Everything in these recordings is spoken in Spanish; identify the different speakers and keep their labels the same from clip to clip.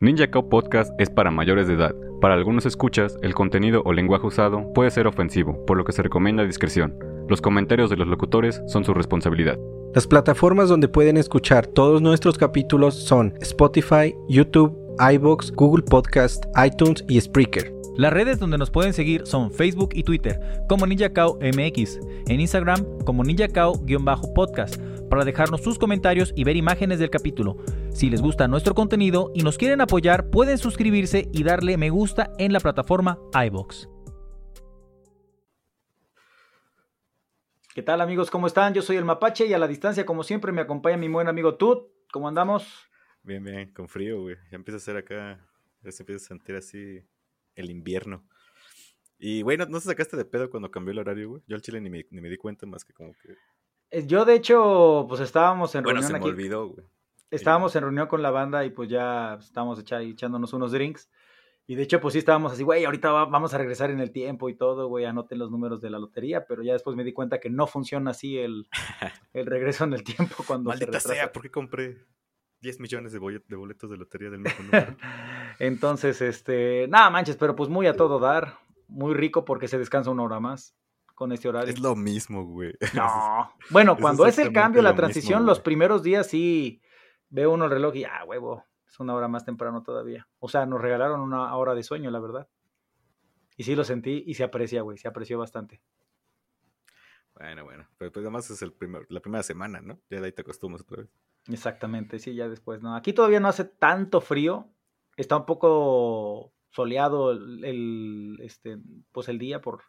Speaker 1: Ninja Cow Podcast es para mayores de edad. Para algunos escuchas, el contenido o lenguaje usado puede ser ofensivo, por lo que se recomienda discreción. Los comentarios de los locutores son su responsabilidad.
Speaker 2: Las plataformas donde pueden escuchar todos nuestros capítulos son Spotify, YouTube, iBox, Google Podcast, iTunes y Spreaker.
Speaker 3: Las redes donde nos pueden seguir son Facebook y Twitter como NinjaCao MX, en Instagram como NinjaCao-podcast para dejarnos sus comentarios y ver imágenes del capítulo. Si les gusta nuestro contenido y nos quieren apoyar, pueden suscribirse y darle me gusta en la plataforma iBox. ¿Qué tal amigos? ¿Cómo están? Yo soy el Mapache y a la distancia, como siempre, me acompaña mi buen amigo Tut. ¿Cómo andamos?
Speaker 4: Bien, bien, con frío, güey. Ya empieza a ser acá, ya se empieza a sentir así el invierno. Y, güey, ¿no, ¿no, se sacaste de pedo cuando cambió el horario, güey? Yo al chile ni me, ni me di cuenta más que como que...
Speaker 3: Eh, yo, de hecho, pues estábamos en
Speaker 4: bueno,
Speaker 3: reunión
Speaker 4: se me
Speaker 3: aquí.
Speaker 4: olvidó, güey.
Speaker 3: Estábamos en reunión con la banda y pues ya estábamos echa- echándonos unos drinks. Y de hecho, pues sí estábamos así, güey, ahorita va- vamos a regresar en el tiempo y todo, güey, anoten los números de la lotería, pero ya después me di cuenta que no funciona así el, el regreso en el tiempo cuando se
Speaker 4: Maldita
Speaker 3: retrasa.
Speaker 4: sea, ¿por qué compré 10 millones de, bolet- de boletos de lotería del mismo número?
Speaker 3: Entonces, este, nada manches, pero pues muy a todo dar, muy rico porque se descansa una hora más con este horario.
Speaker 4: es lo mismo, güey.
Speaker 3: No. Bueno,
Speaker 4: Es
Speaker 3: cuando es el cambio, la
Speaker 4: lo
Speaker 3: transición, los primeros días sí veo uno el reloj y ah, huevo, es una hora más temprano todavía. O sea, nos regalaron una hora de sueño, la verdad. Y sí lo sentí y se aprecia, güey, se apreció bastante.
Speaker 4: Bueno, bueno. Pero pues además es el primer, la primera semana, ¿no? Ya de ahí te acostumbras otra vez.
Speaker 3: Exactamente, sí, ya después, ¿no? Aquí todavía no hace tanto frío, está un poco soleado el, el, este, pues el día por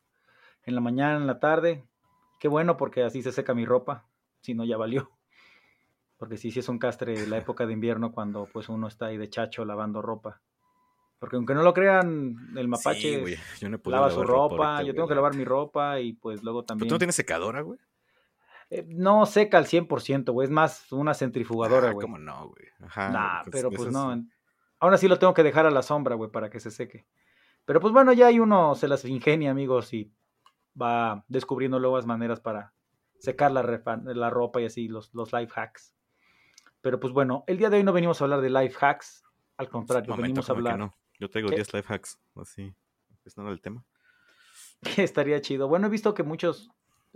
Speaker 3: en la mañana, en la tarde. Qué bueno porque así se seca mi ropa, si no ya valió. Porque sí, sí es un castre la época de invierno cuando pues uno está ahí de chacho lavando ropa. Porque aunque no lo crean, el mapache
Speaker 4: Sí, güey. Yo no he podido
Speaker 3: lava su ropa,
Speaker 4: ahorita,
Speaker 3: yo tengo
Speaker 4: güey,
Speaker 3: que
Speaker 4: la
Speaker 3: lavar mi ropa y pues luego
Speaker 4: ¿Pero
Speaker 3: también...
Speaker 4: tú no tienes secadora, güey?
Speaker 3: Eh, no seca al 100%, güey, es más una centrifugadora,
Speaker 4: Ah,
Speaker 3: güey.
Speaker 4: ¿Cómo no, güey? Ajá.
Speaker 3: Nah,
Speaker 4: pues,
Speaker 3: pero pues
Speaker 4: esas-
Speaker 3: no. Ahora sí lo tengo que dejar a la sombra, güey, para que se seque. Pero pues bueno, ya hay uno se las ingenia, amigos, y va descubriendo nuevas maneras para secar la, la ropa y así, los, los life hacks. Pero pues bueno, el día de hoy no venimos a hablar de life hacks, al contrario,
Speaker 4: Momento,
Speaker 3: venimos a
Speaker 4: que
Speaker 3: hablar
Speaker 4: no. Yo traigo
Speaker 3: ¿Qué?
Speaker 4: 10 life hacks, así. Es nada el tema.
Speaker 3: que estaría chido. Bueno, he visto que muchos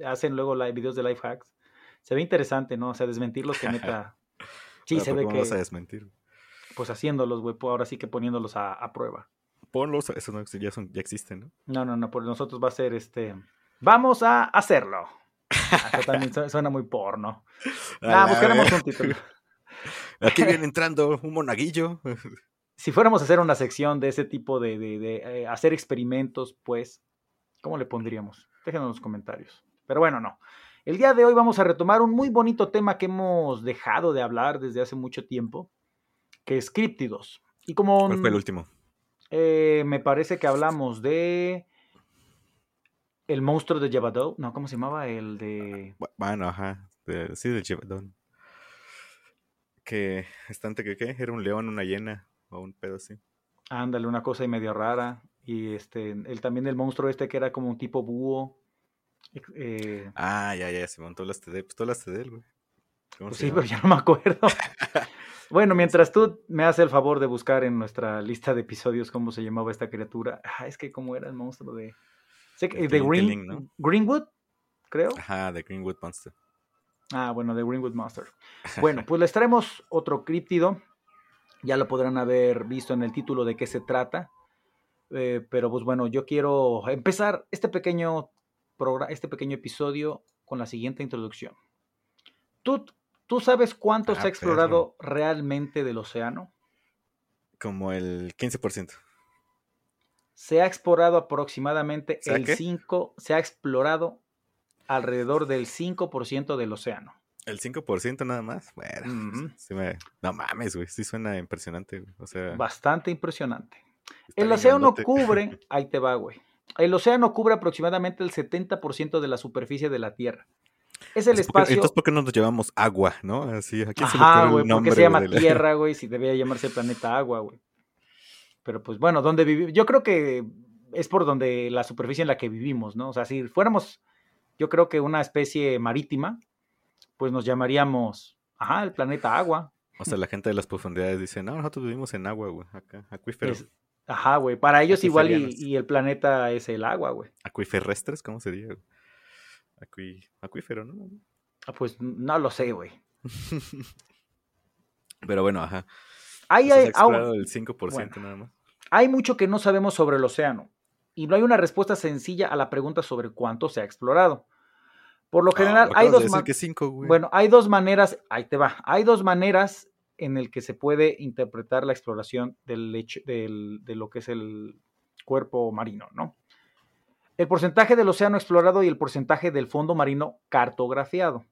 Speaker 3: hacen luego live, videos de life hacks. Se ve interesante, ¿no? O sea, desmentirlos que neta... Sí, se
Speaker 4: ¿por
Speaker 3: ve
Speaker 4: qué me vas a
Speaker 3: que
Speaker 4: desmentir?
Speaker 3: pues haciéndolos, güey, ahora sí que poniéndolos a, a prueba.
Speaker 4: Ponlos, eso no, ya, son, ya existen, ¿no?
Speaker 3: No, no, no, por nosotros va a ser este. Vamos a hacerlo. Ah, Eso también su- suena muy porno. Nah, buscaremos un título.
Speaker 4: Aquí viene entrando un monaguillo.
Speaker 3: Si fuéramos a hacer una sección de ese tipo de, de- de, eh, hacer experimentos, pues, ¿cómo le pondríamos? Déjenos en los comentarios. Pero bueno, no. El día de hoy vamos a retomar un muy bonito tema que hemos dejado de hablar desde hace mucho tiempo, que es críptidos. Y como
Speaker 4: ¿Cuál fue el último?
Speaker 3: eh, me parece que hablamos de el monstruo de Jabadou, no, ¿cómo se llamaba? El de
Speaker 4: Bu- Bueno, ajá. de- sí, del Chivadón. Que, estante que qué? Era un león, una hiena o un pedo así.
Speaker 3: Ándale, una cosa y medio rara. Y este, el también el monstruo este que era como un tipo búho. eh,
Speaker 4: Ah, ya, ya, Simón, tú hablaste de él. Pues tú hablaste de él, güey. ¿Cómo
Speaker 3: pues sí, pero ya no me acuerdo. bueno, mientras tú me haces el favor de buscar en nuestra lista de episodios cómo se llamaba esta criatura. Ah, es que cómo era el monstruo de. De Green. Greenwood, creo.
Speaker 4: Ajá, de Greenwood Monster.
Speaker 3: Ah, bueno, de Greenwood Monster. Bueno, pues les traemos otro críptido. Ya lo podrán haber visto en el título de qué se trata. Eh, pero pues bueno, yo quiero empezar este pequeño, este pequeño episodio con la siguiente introducción. ¿Tú, ¿Tú sabes cuánto
Speaker 4: Ah,
Speaker 3: se ha explorado realmente del océano?
Speaker 4: Como el 15%.
Speaker 3: Se ha explorado aproximadamente
Speaker 4: ¿Sea
Speaker 3: el
Speaker 4: qué?
Speaker 3: 5, se ha explorado alrededor del 5% del océano.
Speaker 4: El 5% nada más. Bueno, sí me- no mames, güey. Sí suena impresionante, güey. O sea,
Speaker 3: Bastante impresionante. El océano cubre, ahí te va, güey. El océano cubre aproximadamente el 70% de la superficie de la Tierra. Es el
Speaker 4: Entonces, ¿por qué-
Speaker 3: espacio.
Speaker 4: Entonces, ¿por qué no nos llevamos agua, no? Así, ¿a quién se le
Speaker 3: Ajá, güey, ¿por qué se llama
Speaker 4: la-
Speaker 3: Tierra, güey? Si debería llamarse planeta Agua, güey. Pero pues bueno, donde vivimos. Yo creo que es por donde la superficie en la que vivimos, ¿no? O sea, si fuéramos, yo creo que una especie marítima, pues nos llamaríamos, ajá, el planeta Agua.
Speaker 4: O sea, la gente de las profundidades dice, no, nosotros vivimos en agua, güey, acá, acuífero.
Speaker 3: Es- ajá, güey. Para ellos igual y, el planeta es el agua, güey.
Speaker 4: ¿Acuiferrestres? ¿Cómo sería? güey? Acui- Acuífero, ¿no?
Speaker 3: Ah, Pues no lo sé, güey.
Speaker 4: Pero bueno, ajá.
Speaker 3: Ahí hay,
Speaker 4: el 5%
Speaker 3: bueno.
Speaker 4: nada más.
Speaker 3: hay mucho que no sabemos sobre el océano y no hay una respuesta sencilla a la pregunta sobre cuánto se ha explorado. Por lo general, hay
Speaker 4: de
Speaker 3: dos
Speaker 4: decir
Speaker 3: ma-
Speaker 4: que 5, güey.
Speaker 3: Bueno, hay dos maneras, ahí te va, hay dos maneras en el que se puede interpretar la exploración del hecho, del- de lo que es el cuerpo marino, ¿no? El porcentaje del océano explorado y el porcentaje del fondo marino cartografiado.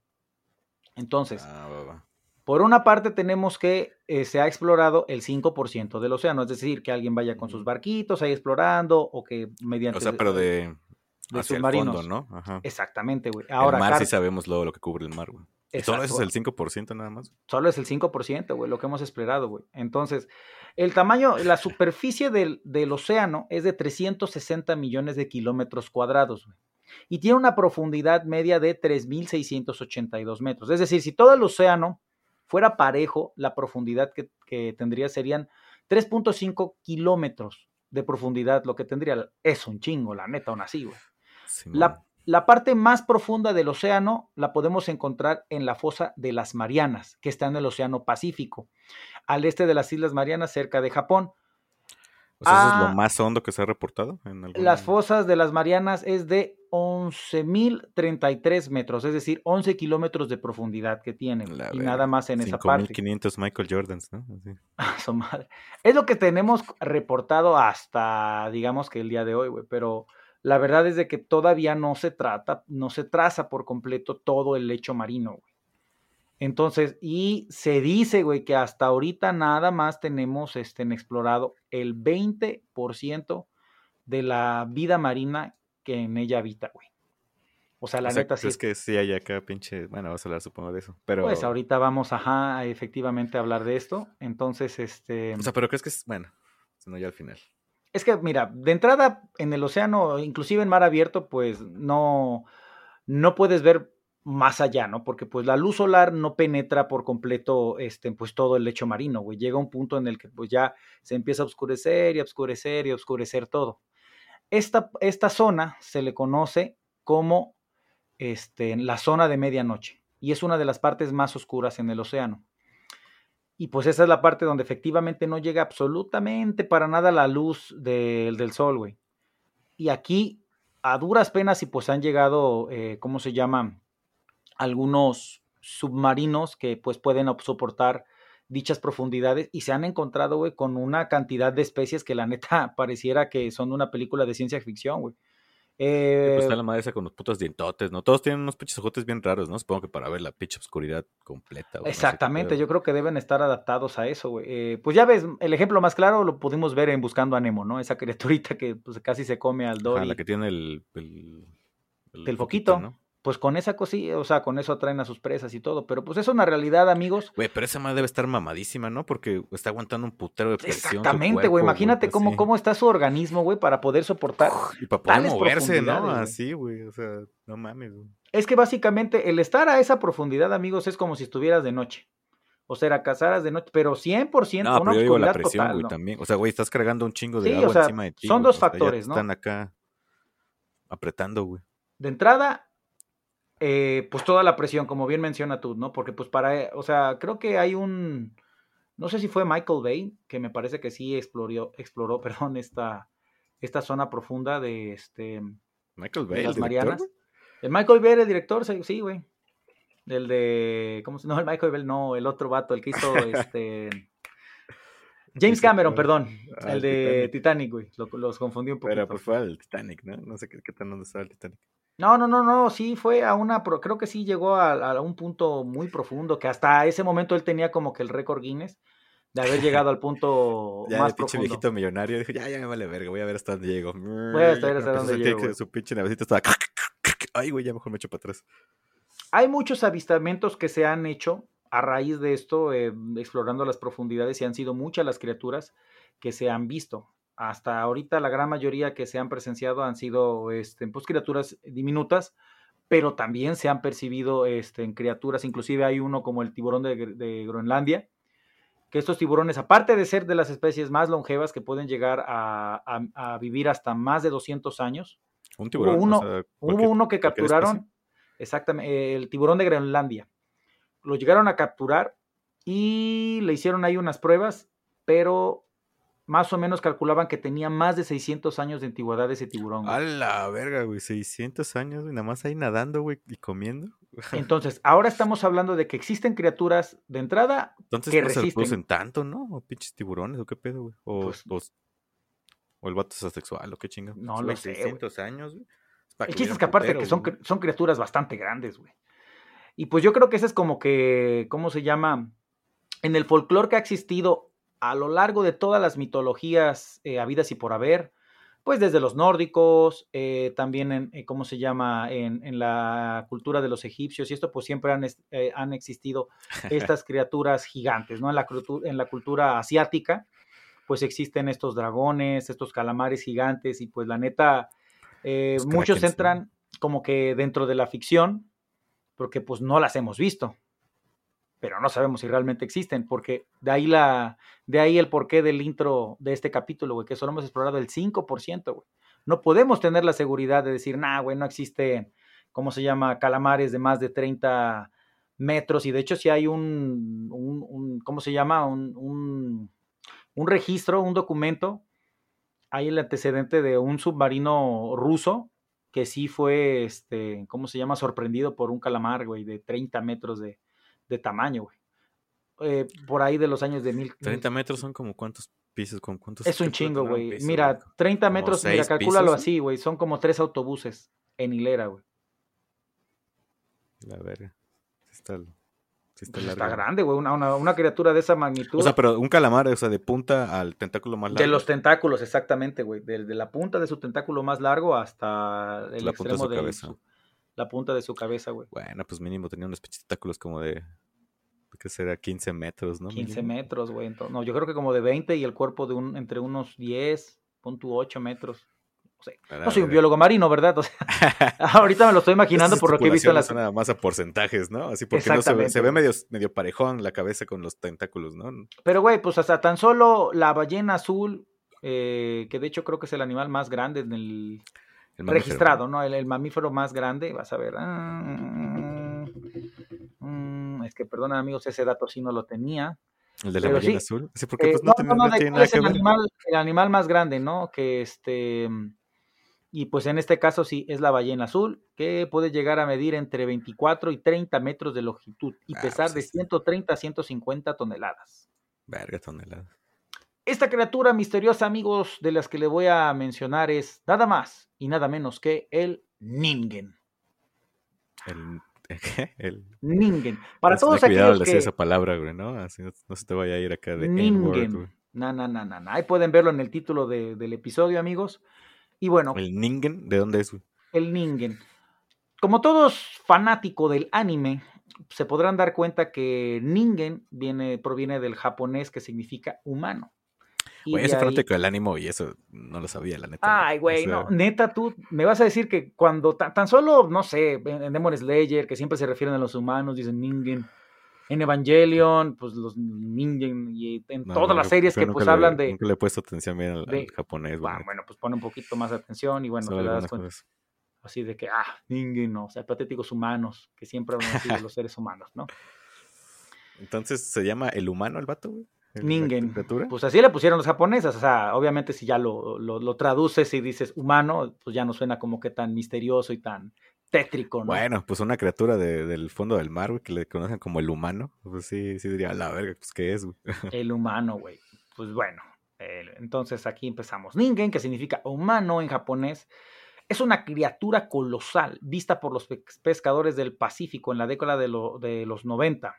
Speaker 3: Entonces,
Speaker 4: Ah, va, va.
Speaker 3: Por una parte tenemos que eh, se ha explorado el 5% del océano, es decir, que alguien vaya con sus barquitos ahí explorando o que mediante...
Speaker 4: O sea, pero de,
Speaker 3: de
Speaker 4: hacia el
Speaker 3: submarinos.
Speaker 4: fondo, ¿no? Ajá.
Speaker 3: Exactamente, güey.
Speaker 4: Ahora, el mar sí sabemos lo, lo que cubre el mar, güey. Y solo
Speaker 3: Exacto.
Speaker 4: es el 5% nada más.
Speaker 3: Solo es el 5%, güey, lo que hemos explorado, güey. Entonces, el tamaño, la superficie del, del océano es de 360 millones de kilómetros cuadrados, güey. Y tiene una profundidad media de 3.682 metros. Es decir, si todo el océano fuera parejo, la profundidad que, que tendría serían 3.5 kilómetros de profundidad, lo que tendría. Es un chingo, la neta, aún así, güey. La, la parte más profunda del océano la podemos encontrar en la fosa de las Marianas, que está en el Océano Pacífico, al este de las Islas Marianas, cerca de Japón.
Speaker 4: O sea, ¿eso es
Speaker 3: Ah,
Speaker 4: lo más hondo que se ha reportado? En.
Speaker 3: Las fosas de las Marianas es de 11.033 metros, es decir, 11 kilómetros de profundidad que tienen,
Speaker 4: La
Speaker 3: y nada más en esa parte.
Speaker 4: 5500 Michael Jordans, ¿no? Así.
Speaker 3: A su madre. Es lo que tenemos reportado hasta, digamos que el día de hoy, güey, pero la verdad es de que todavía no se trata, no se traza por completo todo el lecho marino, güey. Entonces, y se dice, güey, que hasta ahorita nada más tenemos este, en explorado el 20% de la vida marina que en ella habita, güey. O sea, la
Speaker 4: o sea,
Speaker 3: neta sí.
Speaker 4: ¿crees que sí hay acá pinche... Bueno, vamos a hablar supongo de eso. Pero...
Speaker 3: Pues ahorita vamos, ajá, efectivamente a hablar de esto. Entonces, este...
Speaker 4: O sea, pero ¿crees que es... Bueno, sino ya al final.
Speaker 3: Es que, mira, de entrada en el océano, inclusive en mar abierto, pues no, no puedes ver más allá, ¿no? Porque pues la luz solar no penetra por completo, este, pues todo el lecho marino, güey. Llega un punto en el que pues ya se empieza a oscurecer y a oscurecer y a oscurecer todo. Esta, esta zona se le conoce como este, la zona de medianoche y es una de las partes más oscuras en el océano. Y pues esa es la parte donde efectivamente no llega absolutamente para nada la luz del- sol, güey. Y aquí, a duras penas, y pues han llegado, eh, ¿cómo se llama? Algunos submarinos que pues pueden op- soportar dichas profundidades y se han encontrado, güey, con una cantidad de especies que la neta pareciera que son una película de ciencia ficción, güey.
Speaker 4: Sí,
Speaker 3: Eh,
Speaker 4: pues está la madre esa con los putos dientotes, ¿no? Todos tienen unos pinches ojotes bien raros, ¿no? Supongo que para ver la pinche oscuridad completa. güey, no sé qué
Speaker 3: Exactamente, yo creo que deben estar adaptados a eso, güey. Eh, pues ya ves, el ejemplo más claro lo pudimos ver en Buscando a Nemo, ¿no? Esa criaturita que pues, casi se come al Dory.
Speaker 4: la que tiene el... El, el
Speaker 3: El foquito.
Speaker 4: ¿no?
Speaker 3: Pues con esa cosilla, o sea, con eso atraen a sus presas y todo. Pero pues es una realidad, amigos.
Speaker 4: Güey, pero esa madre debe estar mamadísima, ¿no? Porque está aguantando un putero de presión.
Speaker 3: Exactamente, güey. Imagínate cómo,
Speaker 4: así.
Speaker 3: cómo está su organismo, güey, para poder soportar.
Speaker 4: Y para poder
Speaker 3: tales
Speaker 4: moverse, ¿no? Así, güey. O sea, no mames, güey.
Speaker 3: Es que básicamente el estar a esa profundidad, amigos, es como si estuvieras de noche. O sea, cazaras de noche, pero 100%
Speaker 4: No,
Speaker 3: una
Speaker 4: pero yo digo la
Speaker 3: oscuridad
Speaker 4: presión,
Speaker 3: total,
Speaker 4: güey,
Speaker 3: ¿no?
Speaker 4: también. O sea, güey, estás cargando un chingo de
Speaker 3: Sí, o
Speaker 4: agua
Speaker 3: sea,
Speaker 4: encima de ti.
Speaker 3: son dos
Speaker 4: o sea, ya
Speaker 3: factores, ¿no?
Speaker 4: Están acá apretando, güey.
Speaker 3: De entrada, eh, pues toda la presión, como bien menciona tú, ¿no? Porque pues para, o sea, creo que hay un, no sé si fue Michael Bay, que me parece que sí exploró, exploró, perdón, esta, esta zona profunda de este,
Speaker 4: Michael
Speaker 3: de
Speaker 4: Bay, el
Speaker 3: las Marianas. El Michael Bay era el director, sí, güey. El de, ¿cómo se No, el Michael Bay, no, el otro vato, el que hizo este... James Cameron, perdón,
Speaker 4: ah,
Speaker 3: el
Speaker 4: el
Speaker 3: de
Speaker 4: Titanic.
Speaker 3: Güey, lo- los confundí un poquito.
Speaker 4: Pero pues fue al Titanic, ¿no? No sé qué, qué tan dónde estaba el Titanic.
Speaker 3: No, no, no, no, sí fue a una, pro- creo que sí llegó a, a un punto muy profundo, que hasta ese momento él tenía como que el récord Guinness de haber llegado al punto
Speaker 4: Ya
Speaker 3: más
Speaker 4: el pinche
Speaker 3: profundo.
Speaker 4: viejito millonario dijo, ya, ya me vale verga, voy a ver hasta dónde llego.
Speaker 3: Voy a ver hasta dónde llego.
Speaker 4: Su pinche navecita estaba... Ay, güey, ya mejor me echo para atrás.
Speaker 3: Hay muchos avistamientos que se han hecho a raíz de esto, eh, explorando las profundidades, y han sido muchas las criaturas que se han visto. Hasta ahorita la gran mayoría que se han presenciado han sido este, pues, criaturas diminutas, pero también se han percibido este, en criaturas, inclusive hay uno como el tiburón de, Gr- de Groenlandia, que estos tiburones, aparte de ser de las especies más longevas que pueden llegar a, a- a vivir hasta más de 200 años,
Speaker 4: Un tiburón.
Speaker 3: hubo uno,
Speaker 4: o sea,
Speaker 3: hubo uno que capturaron, exactamente, el tiburón de Groenlandia. Lo llegaron a capturar y le hicieron ahí unas pruebas, pero más o menos calculaban que tenía más de 600 años de antigüedad ese tiburón. güey.
Speaker 4: A la verga, güey. 600 años, güey. Nada más ahí nadando, güey, y comiendo.
Speaker 3: Entonces, ahora estamos hablando de que existen criaturas de entrada
Speaker 4: Entonces,
Speaker 3: que
Speaker 4: ¿por qué se los
Speaker 3: resisten.
Speaker 4: producen tanto, no? ¿O pinches tiburones o qué pedo, güey? O,
Speaker 3: Pues-
Speaker 4: o, o el vato es asexual o qué chinga.
Speaker 3: No lo
Speaker 4: güey,
Speaker 3: sé, güey.
Speaker 4: 600 años, güey. Es
Speaker 3: El chiste es que aparte
Speaker 4: putero,
Speaker 3: que son,
Speaker 4: güey.
Speaker 3: son criaturas bastante grandes, güey. Y pues yo creo que ese es como que, ¿cómo se llama? En el folclore que ha existido a lo largo de todas las mitologías eh, habidas y por haber, pues desde los nórdicos, eh, también en, eh, ¿cómo se llama? En, en la cultura de los egipcios y esto pues siempre han, eh, han existido estas criaturas gigantes, ¿no? En la, en la cultura asiática, pues existen estos dragones, estos calamares gigantes y pues la neta, eh,
Speaker 4: Los
Speaker 3: muchos entran como que dentro de la ficción, porque pues no las hemos visto, pero no sabemos si realmente existen, porque de ahí la, de ahí el porqué del intro de este capítulo, güey, que solo hemos explorado el 5%, güey. No podemos tener la seguridad de decir, nah, güey, no existen, ¿cómo se llama? Calamares de más de 30 metros, y de hecho si hay un, un, un- ¿cómo se llama? Un, un, un registro, un documento, hay el antecedente de un submarino ruso que sí fue, este, ¿cómo se llama? Sorprendido por un calamar, güey, de 30 metros de, de tamaño, güey. Eh, por ahí de los años de mil.
Speaker 4: 30 metros son como cuántos pisos, con cuántos.
Speaker 3: Es un
Speaker 4: ¿qué puede
Speaker 3: chingo, güey. Mira, 30
Speaker 4: Como
Speaker 3: metros, mira, calcúlalo
Speaker 4: pisos,
Speaker 3: así, güey. Son como tres autobuses en hilera, güey.
Speaker 4: La verga. Está, está
Speaker 3: Pues está grande, güey. Una, una- una criatura de esa magnitud.
Speaker 4: O sea, pero un calamar, o sea, de punta al tentáculo más largo.
Speaker 3: de los tentáculos, exactamente, güey. Desde la punta de su tentáculo más largo hasta el
Speaker 4: La punta de
Speaker 3: extremo
Speaker 4: su
Speaker 3: de
Speaker 4: cabeza.
Speaker 3: su- la punta de su cabeza, güey.
Speaker 4: Bueno, pues mínimo tenía unos tentáculos como de. ¿Qué será? 15 metros, ¿no?
Speaker 3: 15
Speaker 4: Mínimo.
Speaker 3: metros, güey. Entonces, no, yo creo que como de 20 y el cuerpo de un, entre unos 10, pon tu 8 metros. No sé.
Speaker 4: A la
Speaker 3: No soy un biólogo marino, ¿verdad? O sea, ahorita me lo estoy imaginando por lo que he visto en las...
Speaker 4: nada más a porcentajes, ¿no? Así porque no se ve, se ve
Speaker 3: Exactamente.
Speaker 4: medio, medio parejón la cabeza con los tentáculos, ¿no?
Speaker 3: Pero, güey, pues hasta tan solo la ballena azul, eh, que de hecho creo que es el animal más grande en el registrado, ¿no? El, el mamífero más grande, vas a ver. ah, mm, es que, perdona, amigos, ese dato sí no lo tenía.
Speaker 4: El de la ballena
Speaker 3: sí,
Speaker 4: azul. Sí, porque
Speaker 3: Eh,
Speaker 4: pues
Speaker 3: no,
Speaker 4: no, tiene,
Speaker 3: no,
Speaker 4: tiene nada
Speaker 3: es
Speaker 4: que
Speaker 3: el
Speaker 4: ver.
Speaker 3: animal, el animal más grande, ¿no? Que este. Y pues en este caso sí es la ballena azul, que puede llegar a medir entre 24 y 30 metros de longitud y
Speaker 4: Ah,
Speaker 3: pesar
Speaker 4: pues
Speaker 3: de
Speaker 4: este.
Speaker 3: 130 a 150 toneladas.
Speaker 4: Verga tonelada.
Speaker 3: Esta criatura misteriosa, amigos, de las que le voy a mencionar es nada más y nada menos que el Ningen.
Speaker 4: El. El,
Speaker 3: Ningen. Para todos
Speaker 4: cuidado
Speaker 3: aquellos que...
Speaker 4: esa palabra, güey, ¿no? Así no, no se te vaya a ir acá de.
Speaker 3: Ningen. No, no, no, no. Ahí pueden verlo en el título de- del episodio, amigos. Y bueno,
Speaker 4: El Ningen, ¿de dónde es, güey?
Speaker 3: el Ningen. Como todos fanáticos del anime, se podrán dar cuenta que Ningen viene, proviene del japonés que significa humano.
Speaker 4: Güey, ese
Speaker 3: ahí-
Speaker 4: fanático del ánimo y eso no lo sabía, la neta.
Speaker 3: Ay,
Speaker 4: O
Speaker 3: güey,
Speaker 4: sea,
Speaker 3: no, neta, tú me vas a decir que cuando ta- tan solo, no sé, en Demon Slayer, que siempre se refieren a los humanos, dicen Ningen. En Evangelion, pues los Ningen, y en
Speaker 4: no,
Speaker 3: todas
Speaker 4: no,
Speaker 3: las series que pues
Speaker 4: le-
Speaker 3: hablan de,
Speaker 4: Nunca le he puesto atención bien al,
Speaker 3: de-
Speaker 4: al japonés, güey.
Speaker 3: Ah, bueno, pues pone un poquito más de atención y bueno, te das cuenta.
Speaker 4: cosas.
Speaker 3: Así de que, ah, Ningen, no, o sea, patéticos humanos, que siempre hablan así de los seres humanos, ¿no?
Speaker 4: Entonces, ¿se llama el humano el vato, güey? ¿El- la
Speaker 3: Ningen. Pues así le pusieron los japoneses, o sea, obviamente si ya lo, lo, lo traduces y dices humano, pues ya no suena como que tan misterioso y tan tétrico, ¿no?
Speaker 4: Bueno, pues una criatura de- del fondo del mar, güey, que le conocen como el humano. Pues sí, sí diría, la verga, pues ¿qué es, güey?
Speaker 3: El humano, güey. Pues bueno, el- entonces aquí empezamos. Ningen, que significa humano en japonés, Es una criatura colosal, vista por los pescadores del Pacífico en la década de, de los 90.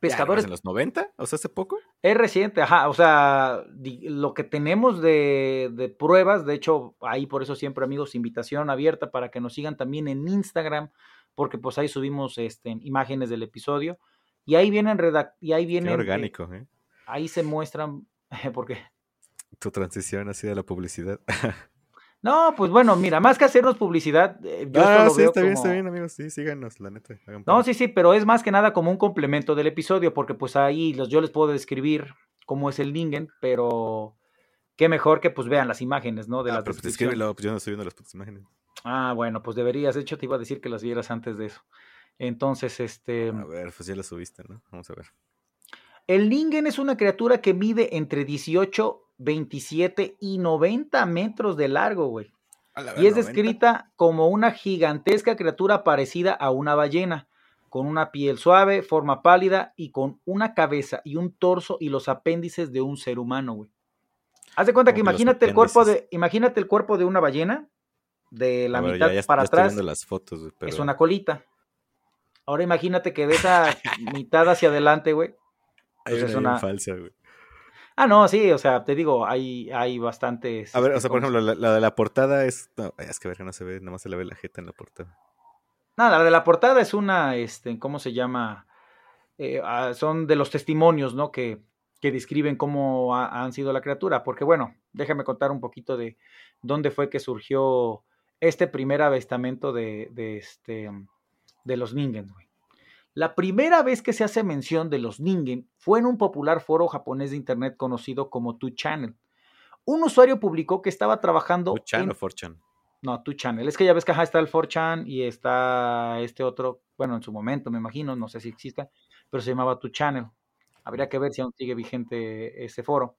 Speaker 4: Pescadores. ¿En los 90? O sea, hace poco.
Speaker 3: Es reciente, ajá. O sea, lo que tenemos de, de, pruebas, de hecho, ahí por eso siempre, amigos, invitación abierta para que nos sigan también en Instagram, porque pues ahí subimos este, imágenes del episodio. Y ahí vienen redact y ahí vienen.
Speaker 4: Qué orgánico, ¿eh?
Speaker 3: Ahí se muestran. ¿Por qué?
Speaker 4: Tu transición así de la publicidad.
Speaker 3: No, pues bueno, mira, más que hacernos publicidad,
Speaker 4: eh, yo ah, sí, está bien, está bien, amigos, sí, síganos, la neta.
Speaker 3: No, sí, sí, pero es más que nada como un complemento del episodio, porque pues ahí los, yo les puedo describir cómo es el Ningen, pero qué mejor que pues vean las imágenes, ¿no? De
Speaker 4: ah, pero pues pues yo no estoy viendo las putas imágenes.
Speaker 3: Ah, bueno, pues deberías, de hecho te iba a decir que las vieras antes de eso. Entonces, este...
Speaker 4: A ver, pues ya las subiste, ¿no? Vamos a ver.
Speaker 3: El Ningen es una criatura que mide entre 18 27 y 90 metros de largo, güey. Y es descrita como una gigantesca criatura parecida a una ballena, con una piel suave, forma pálida y con una cabeza y un torso y los apéndices de un ser humano, güey. Haz de cuenta que imagínate el cuerpo de, imagínate el cuerpo de una ballena, de la mitad para atrás.
Speaker 4: Las fotos,
Speaker 3: Es una colita. Ahora imagínate que de esa mitad hacia adelante, güey.
Speaker 4: Pues es una falsa, güey.
Speaker 3: Ah, no, sí, o sea, te digo, hay, hay bastantes.
Speaker 4: A ver, o sea, por ejemplo, la, de la portada es. No, es que ver que no se ve, nada más se le ve la jeta en la portada.
Speaker 3: No, la de la portada es una, este, ¿cómo se llama? Eh, ah, son de los testimonios, ¿no? Que, que describen cómo han sido la criatura. Porque, bueno, déjame contar un poquito de dónde fue que surgió este primer avestamento de, de, este, de los Ningen, güey. La primera vez que se hace mención de los Ningen fue en un popular foro japonés de internet conocido como 2channel. Un usuario publicó que estaba trabajando.
Speaker 4: 2chan o 4chan?
Speaker 3: No, 2channel. Es que ya ves que está el 4chan y está este otro, bueno, en su momento me imagino, no sé si exista, pero se llamaba 2channel. Habría que ver si aún sigue vigente ese foro.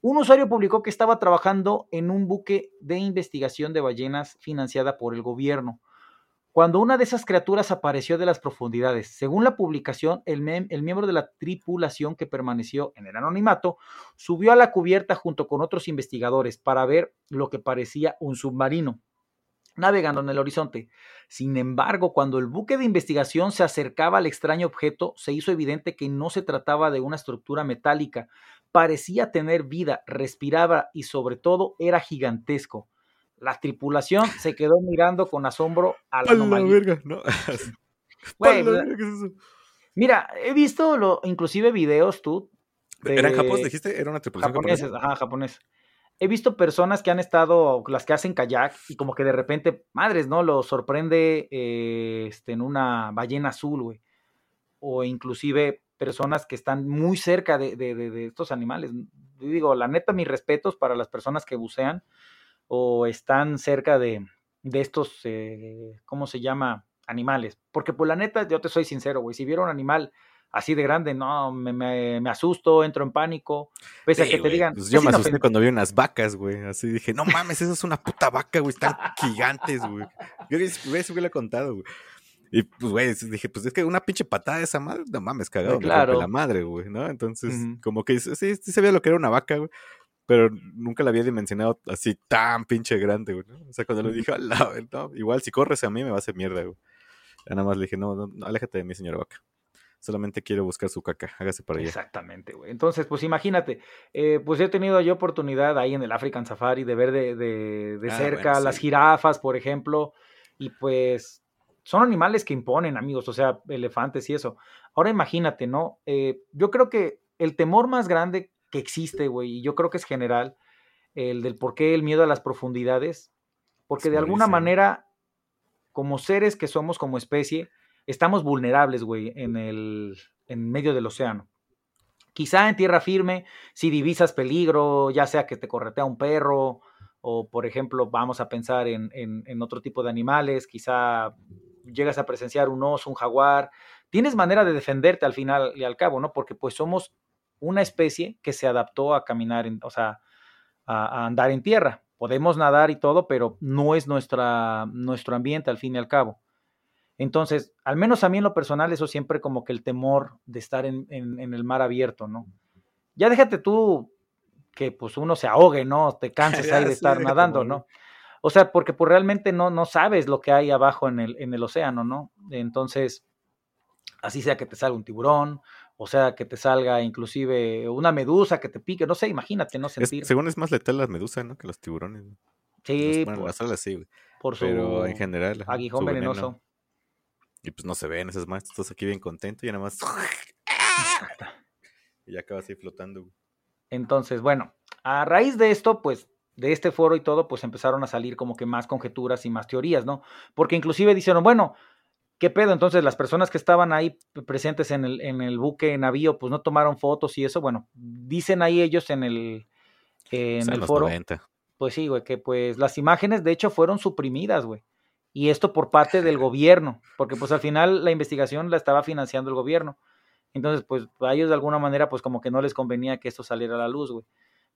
Speaker 3: Un usuario publicó que estaba trabajando en un buque de investigación de ballenas financiada por el gobierno cuando una de esas criaturas apareció de las profundidades. Según la publicación, el, miembro de la tripulación que permaneció en el anonimato subió a la cubierta junto con otros investigadores para ver lo que parecía un submarino navegando en el horizonte. Sin embargo, cuando el buque de investigación se acercaba al extraño objeto, se hizo evidente que no se trataba de una estructura metálica, parecía tener vida, respiraba y sobre todo era gigantesco. La tripulación se quedó mirando con asombro a la anomalía. verga, ¿no? Pues, ¿qué es eso? Mira, he visto lo, inclusive videos tú.
Speaker 4: ¿Era en Japón, dijiste? ¿Era una tripulación
Speaker 3: japonesa? Ajá, japonés. He visto personas que han estado, las que hacen kayak, y como que de repente, madres, ¿no? Lo sorprende eh, este, en una ballena azul, güey. O inclusive personas que están muy cerca de, de, de, estos animales. digo, la neta, mis respetos para las personas que bucean o están cerca de, de estos, eh, ¿cómo se llama? Animales. Porque por pues, la neta, yo te soy sincero, güey, si viera un animal así de grande, no, me, me, asusto, entro en pánico. Pese a que te digan.
Speaker 4: Pues yo me asusté cuando vi unas vacas, güey. Así dije, no mames, eso es una puta vaca, güey. Están gigantes, güey. Yo eso he contado, güey. Y pues, güey, dije, pues es que una pinche patada de esa madre, no mames, cagado, claro. la madre, güey, ¿no? Entonces, como que sí, sí sabía lo que era una vaca, güey pero nunca la había dimensionado así tan pinche grande, güey. O sea, cuando le dije, no, igual si corres a mí me va a hacer mierda, güey. Ya nada más le dije, no, no, aléjate de mí, señora vaca. Solamente quiero buscar su caca, hágase para allá.
Speaker 3: Exactamente, güey. Entonces, pues imagínate, eh, pues he tenido yo oportunidad ahí en el African Safari de ver de, de, de ah, cerca las jirafas, por ejemplo, y pues son animales que imponen, amigos, o sea, elefantes y eso. Ahora imagínate, ¿no? Eh, yo creo que el temor más grande que existe, güey, y yo creo que es general, el del por qué el miedo a las profundidades, porque de alguna manera, como seres que somos como especie, estamos vulnerables, güey, en el en medio del océano. Quizá en tierra firme, si divisas peligro, ya sea que te corretea un perro, o por ejemplo, vamos a pensar en, en, en otro tipo de animales, quizá llegas a presenciar un oso, un jaguar, tienes manera de defenderte al final y al cabo, ¿no? Porque pues somos una especie que se adaptó a caminar, en, o sea, a, andar en tierra. Podemos nadar y todo, pero no es nuestra, nuestro ambiente al fin y al cabo. Entonces, al menos a mí en lo personal, eso siempre como que el temor de estar en, el mar abierto, ¿no? Ya déjate tú que pues uno se ahogue, ¿no? Te canses ahí de estar nadando, ¿no? O sea, porque pues realmente no, no sabes lo que hay abajo en el, en el océano, ¿no? Entonces, así sea que te salga un tiburón, o sea que te salga inclusive una medusa que te pique, no sé, imagínate, no
Speaker 4: Es-
Speaker 3: sentir.
Speaker 4: según es más letal las medusas, ¿no? Que los tiburones.
Speaker 3: sí,
Speaker 4: Los- bueno,
Speaker 3: por,
Speaker 4: las alas sí, güey.
Speaker 3: por su
Speaker 4: Pero en general.
Speaker 3: aguijón
Speaker 4: su veneno.
Speaker 3: venenoso.
Speaker 4: Y pues no se ven esas más. Estás aquí bien contento y nada más. y ya acabas ahí flotando, güey.
Speaker 3: Entonces, bueno, a raíz de esto, pues, de este foro y todo, pues empezaron a salir como que más conjeturas y más teorías, ¿no? Porque inclusive dijeron, bueno, ¿qué pedo? Entonces las personas que estaban ahí presentes en el, en el buque navío, pues no tomaron fotos y eso, bueno, dicen ahí ellos en el, en
Speaker 4: O sea,
Speaker 3: el foro,
Speaker 4: 90.
Speaker 3: pues sí, güey, que pues las imágenes de hecho fueron suprimidas, güey. Y esto por parte del gobierno, porque pues al final la investigación la estaba financiando el gobierno. Entonces, pues a ellos de alguna manera, pues como que no les convenía que esto saliera a la luz, güey.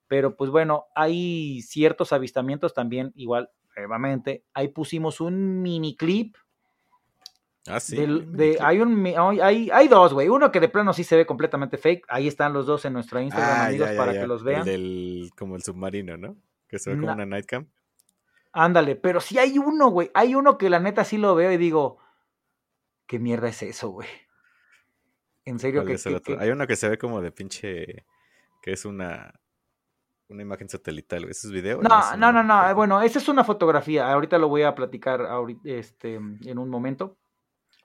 Speaker 3: Pero pues bueno, hay ciertos avistamientos también, igual, nuevamente. Ahí pusimos un mini clip.
Speaker 4: Ah, sí.
Speaker 3: de, hay, un, hay, hay- dos, güey. Uno que de plano sí se ve completamente fake. Ahí están los dos en nuestro Instagram,
Speaker 4: Ah,
Speaker 3: amigos,
Speaker 4: ya, ya,
Speaker 3: para
Speaker 4: ya.
Speaker 3: que los
Speaker 4: El
Speaker 3: vean.
Speaker 4: del, como el submarino, ¿no? Que se ve como
Speaker 3: Na-
Speaker 4: una nightcam.
Speaker 3: Ándale, pero sí hay uno, güey. Hay uno que la neta sí lo veo y digo, ¿qué mierda es eso, güey? En serio
Speaker 4: ¿Cuál
Speaker 3: que, que- que-
Speaker 4: Hay uno que se ve como de pinche. Que es una. Una imagen satelital. ¿Ese es video?
Speaker 3: No, no, no, no. Bueno, esa es una fotografía. Ahorita lo voy a platicar ahorita, este, en un momento.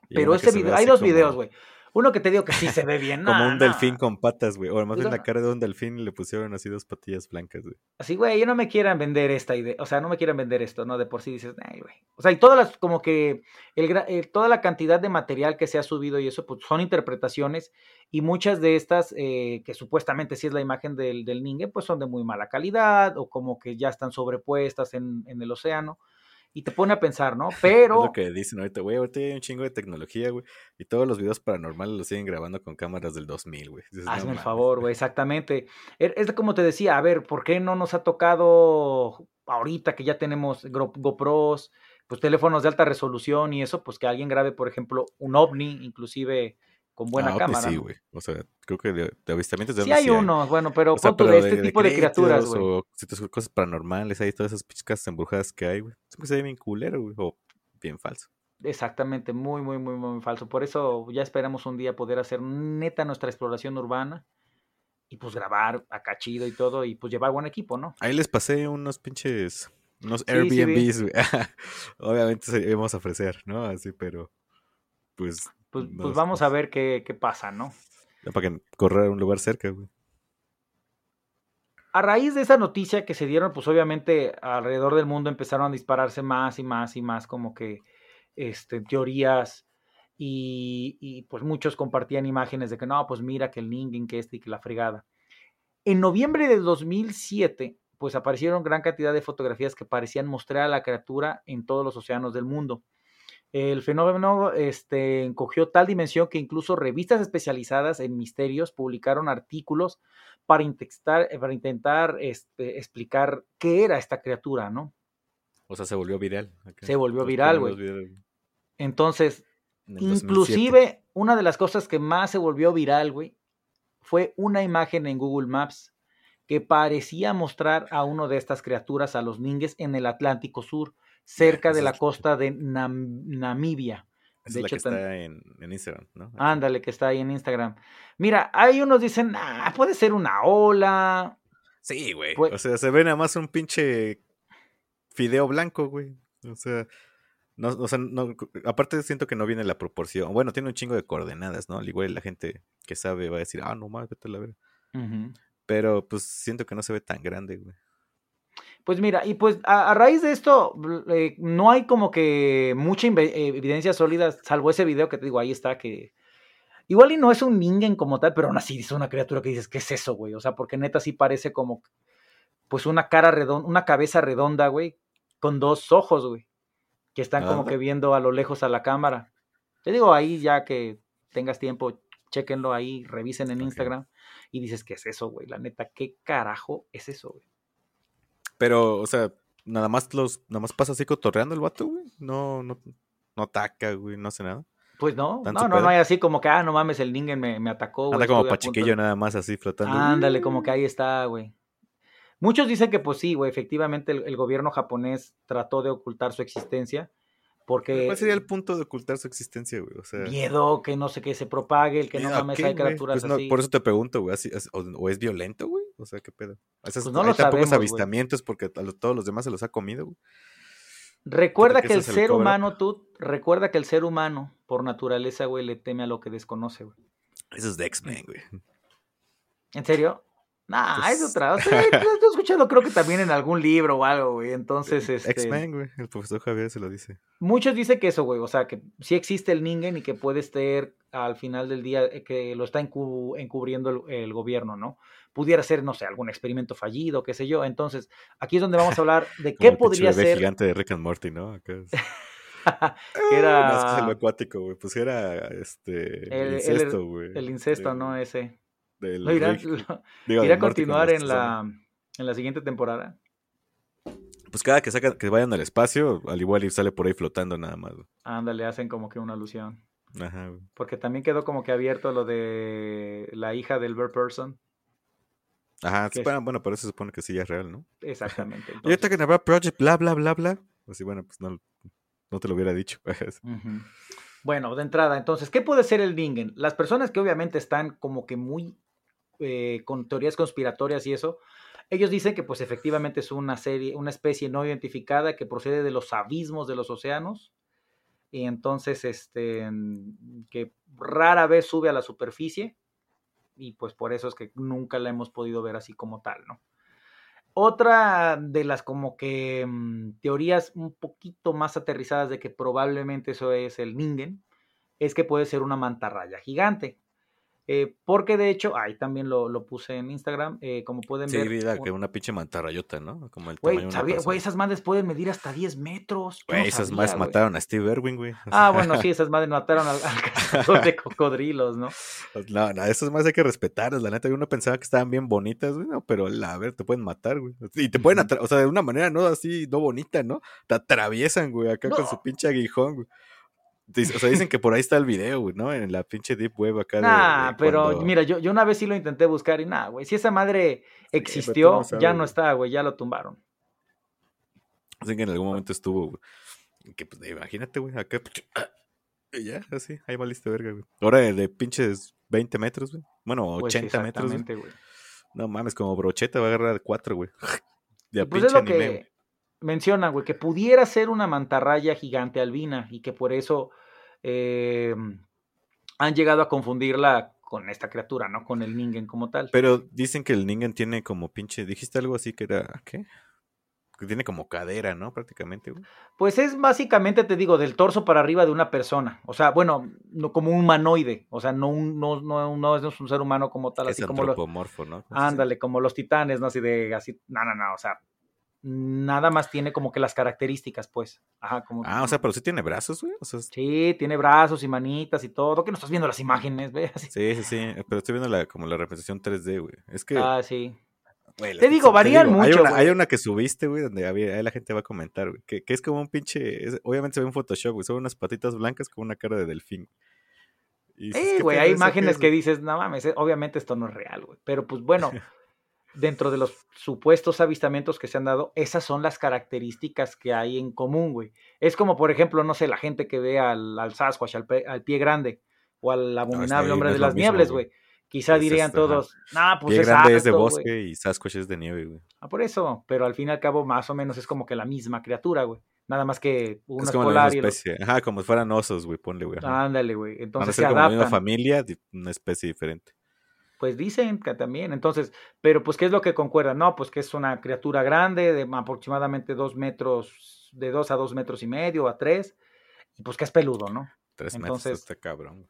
Speaker 3: Pero
Speaker 4: ve
Speaker 3: video, hay dos
Speaker 4: como-
Speaker 3: videos, güey. Uno que te digo que sí se ve bien.
Speaker 4: Como
Speaker 3: nah,
Speaker 4: un
Speaker 3: nah.
Speaker 4: delfín con patas, güey. O más bien la
Speaker 3: no.
Speaker 4: cara de un delfín y le pusieron así dos patillas blancas, güey.
Speaker 3: Así, güey, no me quieran vender esta idea. O sea, no me quieran vender esto, ¿no? De por sí dices, ay, güey. O sea, y todas las, como que, el, eh, toda la cantidad de material que se ha subido y eso, pues son interpretaciones. Y muchas de estas, eh, que supuestamente sí es la imagen del, del Ningue, pues son de muy mala calidad o como que ya están sobrepuestas en, en el océano. Y te pone a pensar, ¿no?
Speaker 4: Es
Speaker 3: Pero.
Speaker 4: lo que dicen ahorita, güey. Ahorita hay un chingo de tecnología, güey. Y todos los videos paranormales los siguen grabando con cámaras del 2000, güey. Dices, no
Speaker 3: Hazme el favor, güey, exactamente. Er- Es como te decía, a ver, ¿por qué no nos ha tocado ahorita que ya tenemos GoPros, pues teléfonos de alta resolución y eso, pues que alguien grabe, por ejemplo, un ovni, inclusive con buena
Speaker 4: Ah,
Speaker 3: cámara.
Speaker 4: sí, güey. O sea, creo que de, de avistamientos de
Speaker 3: Sí hay unos, bueno, pero
Speaker 4: O sea, pero
Speaker 3: de este tipo de, criaturas, güey.
Speaker 4: O cosas paranormales, ahí todas esas pinches casas embrujadas que hay, güey. Siempre se ve bien culero, güey. O bien falso.
Speaker 3: Exactamente, muy, muy, muy, muy falso. Por eso ya esperamos un día poder hacer neta nuestra exploración urbana y pues grabar acá chido y todo y pues llevar buen equipo, ¿no?
Speaker 4: Ahí les pasé unos pinches. Unos
Speaker 3: Sí, sí.
Speaker 4: Airbnbs, güey. Obviamente se íbamos a ofrecer, ¿no? Así, pero. Pues.
Speaker 3: Pues, pues
Speaker 4: es-
Speaker 3: vamos a ver qué, qué pasa, ¿no?
Speaker 4: Para que correr a un lugar cerca, güey.
Speaker 3: A raíz de esa noticia que se dieron, pues obviamente alrededor del mundo empezaron a dispararse más y más y más como que este, teorías y, y, pues muchos compartían imágenes de que no, pues mira que el Ningen, que este y que la fregada. En noviembre de 2007, pues aparecieron gran cantidad de fotografías que parecían mostrar a la criatura en todos los océanos del mundo. El fenómeno este, encogió tal dimensión que incluso revistas especializadas en misterios publicaron artículos para, intentar, para intentar este, explicar qué era esta criatura, ¿no?
Speaker 4: O sea, se volvió viral.
Speaker 3: Se volvió
Speaker 4: Los
Speaker 3: viral, güey. Entonces,
Speaker 4: en el 2007.
Speaker 3: inclusive una de las cosas que más se volvió viral, güey, fue una imagen en Google Maps que parecía mostrar a uno de estas criaturas, a los ningues, en el Atlántico Sur, cerca de la costa de Nam- Namibia.
Speaker 4: Esa
Speaker 3: De
Speaker 4: es la
Speaker 3: hecho,
Speaker 4: que está en, en Instagram, ¿no?
Speaker 3: Ándale, que está ahí en Instagram. Mira, hay unos dicen, ah, puede ser una ola.
Speaker 4: Sí, güey.
Speaker 3: Pues-
Speaker 4: O sea, se ve nada más un pinche fideo blanco, güey. O sea, no, o sea, no, aparte siento que no viene la proporción. Bueno, tiene un chingo de coordenadas, ¿no? Al igual la gente que sabe va a decir, ah, no mames, vete a la verga. Pero pues siento que no se ve tan grande, güey.
Speaker 3: Pues mira, y pues a, a raíz de esto, eh, no hay como que mucha eh, evidencia sólida, salvo ese video que te digo, ahí está, que igual y no es un ningen como tal, pero aún así es una criatura que dices, ¿qué es eso, güey? O sea, porque neta sí parece como, pues una cara redonda, una cabeza redonda, güey, con dos ojos, güey, que están como que viendo a lo lejos a la cámara. Te digo, ahí ya que tengas tiempo, chequenlo ahí, revisen en. Instagram y dices, ¿qué es eso, güey? La neta, ¿qué carajo es eso, güey?
Speaker 4: Pero, o sea, nada más los, nada más pasa así cotorreando el vato, güey. No, no, no ataca, güey, no hace nada.
Speaker 3: Pues no,
Speaker 4: ¿Tan
Speaker 3: no, no, no hay así como que, ah, no mames, el Ningen me, me atacó. güey,
Speaker 4: Anda como pachiquillo
Speaker 3: de-
Speaker 4: nada más así flotando.
Speaker 3: Ándale, como que ahí está, güey. Muchos dicen que pues sí, güey, efectivamente el, el gobierno japonés trató de ocultar su existencia porque
Speaker 4: ¿Cuál sería el punto de ocultar su existencia, güey? O sea,
Speaker 3: miedo que no sé qué se propague, el que no
Speaker 4: ¿miedo a
Speaker 3: mames
Speaker 4: qué,
Speaker 3: hay criaturas
Speaker 4: Pues no,
Speaker 3: así.
Speaker 4: por eso te pregunto, güey, así- o es violento, güey? O sea, ¿qué pedo? Esas,
Speaker 3: Pues no
Speaker 4: hay tan pocos
Speaker 3: sabemos, güey.
Speaker 4: avistamientos porque a todos los demás se los ha comido, güey.
Speaker 3: Recuerda
Speaker 4: que
Speaker 3: el ser humano, tú, recuerda que el ser humano, por naturaleza, güey, le teme a lo que desconoce, güey.
Speaker 4: Eso es de X-Men, güey.
Speaker 3: ¿En serio? Nah,
Speaker 4: Pues-
Speaker 3: es otra. O sea, lo he escuchado creo que también en algún libro o algo, güey. Entonces, este...
Speaker 4: X-Men, güey. El profesor Javier se lo dice.
Speaker 3: Muchos dicen que eso, güey, o sea, que sí existe el Ningen y que puede estar al final del día eh, que lo está encu- encubriendo el, el gobierno, ¿no? Pudiera ser, no sé, algún experimento fallido, qué sé yo. Entonces, aquí es donde vamos a hablar de
Speaker 4: Como
Speaker 3: qué
Speaker 4: el pinche
Speaker 3: podría
Speaker 4: bebé
Speaker 3: ser.
Speaker 4: gigante de Rick and Morty, ¿no? Es-
Speaker 3: que
Speaker 4: No, es que es
Speaker 3: era
Speaker 4: lo acuático, güey. Pues era este.
Speaker 3: el, el-
Speaker 4: incesto, güey.
Speaker 3: el incesto, ¿no? Ese.
Speaker 4: Del
Speaker 3: ¿No irá,
Speaker 4: digo,
Speaker 3: irá a continuar
Speaker 4: los
Speaker 3: en la, en la siguiente temporada?
Speaker 4: Pues cada que sacan, que vayan al espacio, al igual y sale por ahí flotando nada más.
Speaker 3: Ándale, hacen como que una alusión.
Speaker 4: Ajá, güey.
Speaker 3: Porque también quedó como que abierto lo de la hija del Bear Person.
Speaker 4: Ajá,
Speaker 3: Que
Speaker 4: sí, bueno, bueno, pero eso se supone que sí ya es real, ¿no?
Speaker 3: Exactamente.
Speaker 4: Y ahorita que Project, bla, bla, bla, bla. Así, bueno, pues no, no te lo hubiera dicho.
Speaker 3: Ujú. Bueno, de entrada, entonces, ¿qué puede ser el Ningen? Las personas que obviamente están como que muy eh, con teorías conspiratorias y eso, ellos dicen que pues efectivamente es una serie, una especie no identificada que procede de los abismos de los océanos y entonces este mm, que rara vez sube a la superficie y pues por eso es que nunca la hemos podido ver así como tal, ¿no? Otra de las como que mm, teorías un poquito más aterrizadas de que probablemente eso es el Ningen, es que puede ser una mantarraya gigante. Eh, porque de hecho, ahí también lo, lo puse en Instagram, eh, como pueden
Speaker 4: Sí,
Speaker 3: ver. un-
Speaker 4: que una pinche mantarrayota, ¿no? Como el
Speaker 3: Güey, esas madres pueden medir hasta 10 metros. Yo no
Speaker 4: Güey, esas
Speaker 3: güey.
Speaker 4: mataron a Steve Irwin, güey.
Speaker 3: Ah, bueno, sí, esas madres mataron al, al cazador de cocodrilos, ¿no?
Speaker 4: No, no, esas más hay que respetarlas. La neta, uno pensaba que estaban bien bonitas, güey. No, pero la, a ver, te pueden matar, güey. Y te pueden o sea, de una manera no así, no bonita, ¿no? Te atraviesan, güey, acá con su pinche aguijón, güey. O sea, dicen que por ahí está el video, güey, ¿no? En la pinche deep web acá. de-
Speaker 3: Nah,
Speaker 4: de
Speaker 3: pero
Speaker 4: cuando-
Speaker 3: mira, yo, yo una vez sí lo intenté buscar y nada, güey. Si esa madre
Speaker 4: pero
Speaker 3: existió,
Speaker 4: no
Speaker 3: ya no está, güey, ya lo tumbaron.
Speaker 4: Dicen que en algún momento estuvo, güey. Que pues, imagínate, güey, acá. Y ya, así, ahí valiste verga, güey. Ahora de, de pinches 20 metros, güey. Bueno,
Speaker 3: Pues
Speaker 4: 80 metros, güey.
Speaker 3: exactamente, güey.
Speaker 4: No mames, como brocheta va a agarrar cuatro, güey. De a
Speaker 3: pues es
Speaker 4: pinche
Speaker 3: lo
Speaker 4: anime, güey.
Speaker 3: que mencionan, güey, que pudiera ser una mantarraya gigante albina y que por eso eh, han llegado a confundirla con esta criatura, ¿no? Con el Ningen como tal.
Speaker 4: Pero dicen que el Ningen tiene como pinche. Dijiste algo así que era. ¿Qué? Que tiene como cadera, ¿no? Prácticamente, güey.
Speaker 3: Pues es básicamente, te digo, del torso para arriba de una persona. O sea, bueno, no, como un humanoide. O sea, no, un, no, no, no es un ser humano como tal,
Speaker 4: Es
Speaker 3: así como los,
Speaker 4: antropomorfo, ¿no?
Speaker 3: Ándale, como los titanes, ¿no? Así de, así, no, no, no, o sea, nada más tiene como que las características, pues. Ajá, como.
Speaker 4: Ah, o sea, pero sí tiene brazos, güey. O sea, sí,
Speaker 3: Sí, tiene brazos y manitas y todo. ¿Qué no estás viendo las imágenes, ve? Así.
Speaker 4: sí, sí. Pero estoy viendo la, como la representación 3D, güey. Es que.
Speaker 3: Ah, sí.
Speaker 4: güey,
Speaker 3: te digo, varían
Speaker 4: hay
Speaker 3: mucho,
Speaker 4: una,
Speaker 3: güey.
Speaker 4: hay una que subiste, güey, donde había- ahí la gente va a comentar, güey. Que, que es como un pinche. es- obviamente se ve en Photoshop, güey. Son unas patitas blancas con una cara de delfín. Y dices,
Speaker 3: Eh,
Speaker 4: ¿qué
Speaker 3: güey, hay imágenes
Speaker 4: es,
Speaker 3: que
Speaker 4: güey?
Speaker 3: dices, no mames, eh, obviamente esto no es real, güey. Pero pues bueno, dentro de los supuestos avistamientos que se han dado, esas son las características que hay en común, güey. Es como, por ejemplo, no sé, la gente que ve al, al Sasquatch, al, pie grande, o al abominable hombre
Speaker 4: no
Speaker 3: de las
Speaker 4: mismo,
Speaker 3: niebles,
Speaker 4: güey.
Speaker 3: Quizá
Speaker 4: Es
Speaker 3: dirían
Speaker 4: este,
Speaker 3: todos, nah, pues
Speaker 4: Pie
Speaker 3: es
Speaker 4: grande es de bosque
Speaker 3: güey".
Speaker 4: y Sasquatch es de nieve, güey.
Speaker 3: Ah, por eso, pero al fin y al cabo, más o menos es como que la misma criatura, güey. Nada más que uno
Speaker 4: Es como la misma especie. Ajá, como si fueran osos, güey, ponle, güey.
Speaker 3: Ándale, güey.
Speaker 4: Van a
Speaker 3: Entonces se
Speaker 4: como la misma
Speaker 3: adaptan.
Speaker 4: familia, una especie diferente.
Speaker 3: Pues dicen que también, entonces, pero pues, ¿qué es lo que concuerda? No, pues que es una criatura grande de aproximadamente dos metros, de dos a dos metros y medio, a tres, y pues que es peludo, ¿no?
Speaker 4: Tres
Speaker 3: Entonces,
Speaker 4: metros, está cabrón.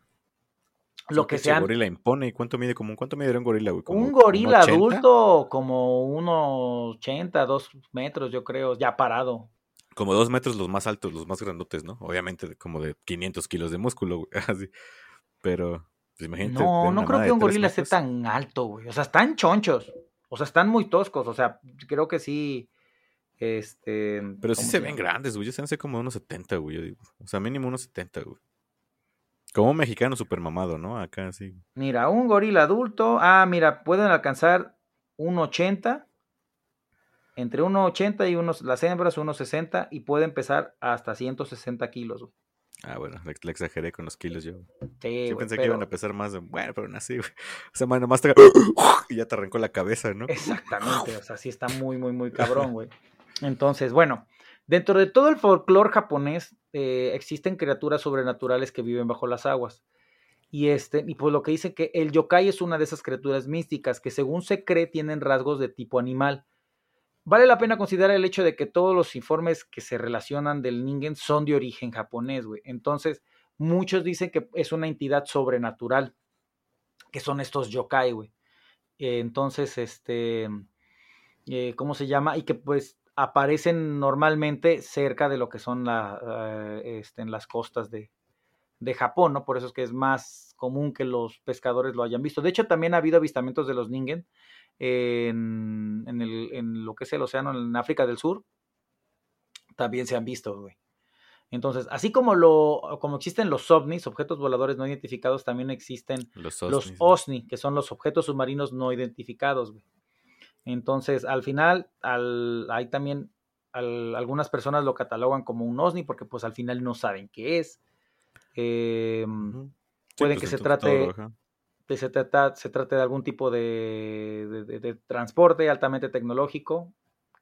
Speaker 3: Lo que
Speaker 4: pinche
Speaker 3: sean,
Speaker 4: gorila impone. ¿Y cuánto mide? Como, ¿Cuánto mide un gorila, güey? ¿Como
Speaker 3: un gorila
Speaker 4: 1.80?
Speaker 3: adulto como unos 80, dos metros, yo creo, ya parado.
Speaker 4: Como dos metros los más altos, los más grandotes, ¿no? Obviamente como de 500 kilos de músculo, güey. Así. Pero, pues imagínate.
Speaker 3: No, no creo que un gorila esté tan alto, güey. O sea, están chonchos. O sea, están muy toscos. O sea, creo que sí. Este.
Speaker 4: Pero sí
Speaker 3: ¿cómo
Speaker 4: se ven
Speaker 3: llama?
Speaker 4: grandes, güey. Yo se hace como unos 70, güey. yo digo. O sea, mínimo unos 70, güey. Como un mexicano super mamado, ¿no? Acá sí.
Speaker 3: Mira, un gorila adulto. Ah, mira, pueden alcanzar un 80 Entre 1,80 y unos, las hembras 1,60 y pueden pesar hasta 160 kilos. güey.
Speaker 4: Ah, bueno, le, le exageré con los kilos yo.
Speaker 3: Sí,
Speaker 4: Yo pensé que iban a pesar más. de- Bueno, pero no así, güey. O sea, man, nomás te... y ya te arrancó la cabeza, ¿no?
Speaker 3: Exactamente, o sea, sí está muy, muy, muy cabrón, güey. Entonces, bueno, dentro de todo el folclore japonés eh, existen criaturas sobrenaturales que viven bajo las aguas. Y este, y pues lo que dice que el yokai es una de esas criaturas místicas que según se cree tienen rasgos de tipo animal. Vale la pena considerar el hecho de que todos los informes que se relacionan del ningen son de origen japonés, güey. Entonces, muchos dicen que es una entidad sobrenatural, que son estos yokai, güey. Eh, entonces, este, eh, ¿cómo se llama? Y que pues aparecen normalmente cerca de lo que son la, este, en las costas de, de Japón, ¿no? Por eso es que es más común que los pescadores lo hayan visto. De hecho, también ha habido avistamientos de los ningen en, en, el, en lo que es el océano, en África del Sur. También se han visto, güey. Entonces, así como lo, como existen los ovnis, objetos voladores no identificados, también existen
Speaker 4: Los.
Speaker 3: OSNI, que son los objetos submarinos no identificados. güey. Entonces, al final, al, hay también al- algunas personas lo catalogan como un OSNI porque pues al final no saben qué es. Eh.
Speaker 4: Sí,
Speaker 3: puede
Speaker 4: pues,
Speaker 3: que se trate,
Speaker 4: todo,
Speaker 3: se, trata, se trate de algún tipo de, de- de- de transporte altamente tecnológico,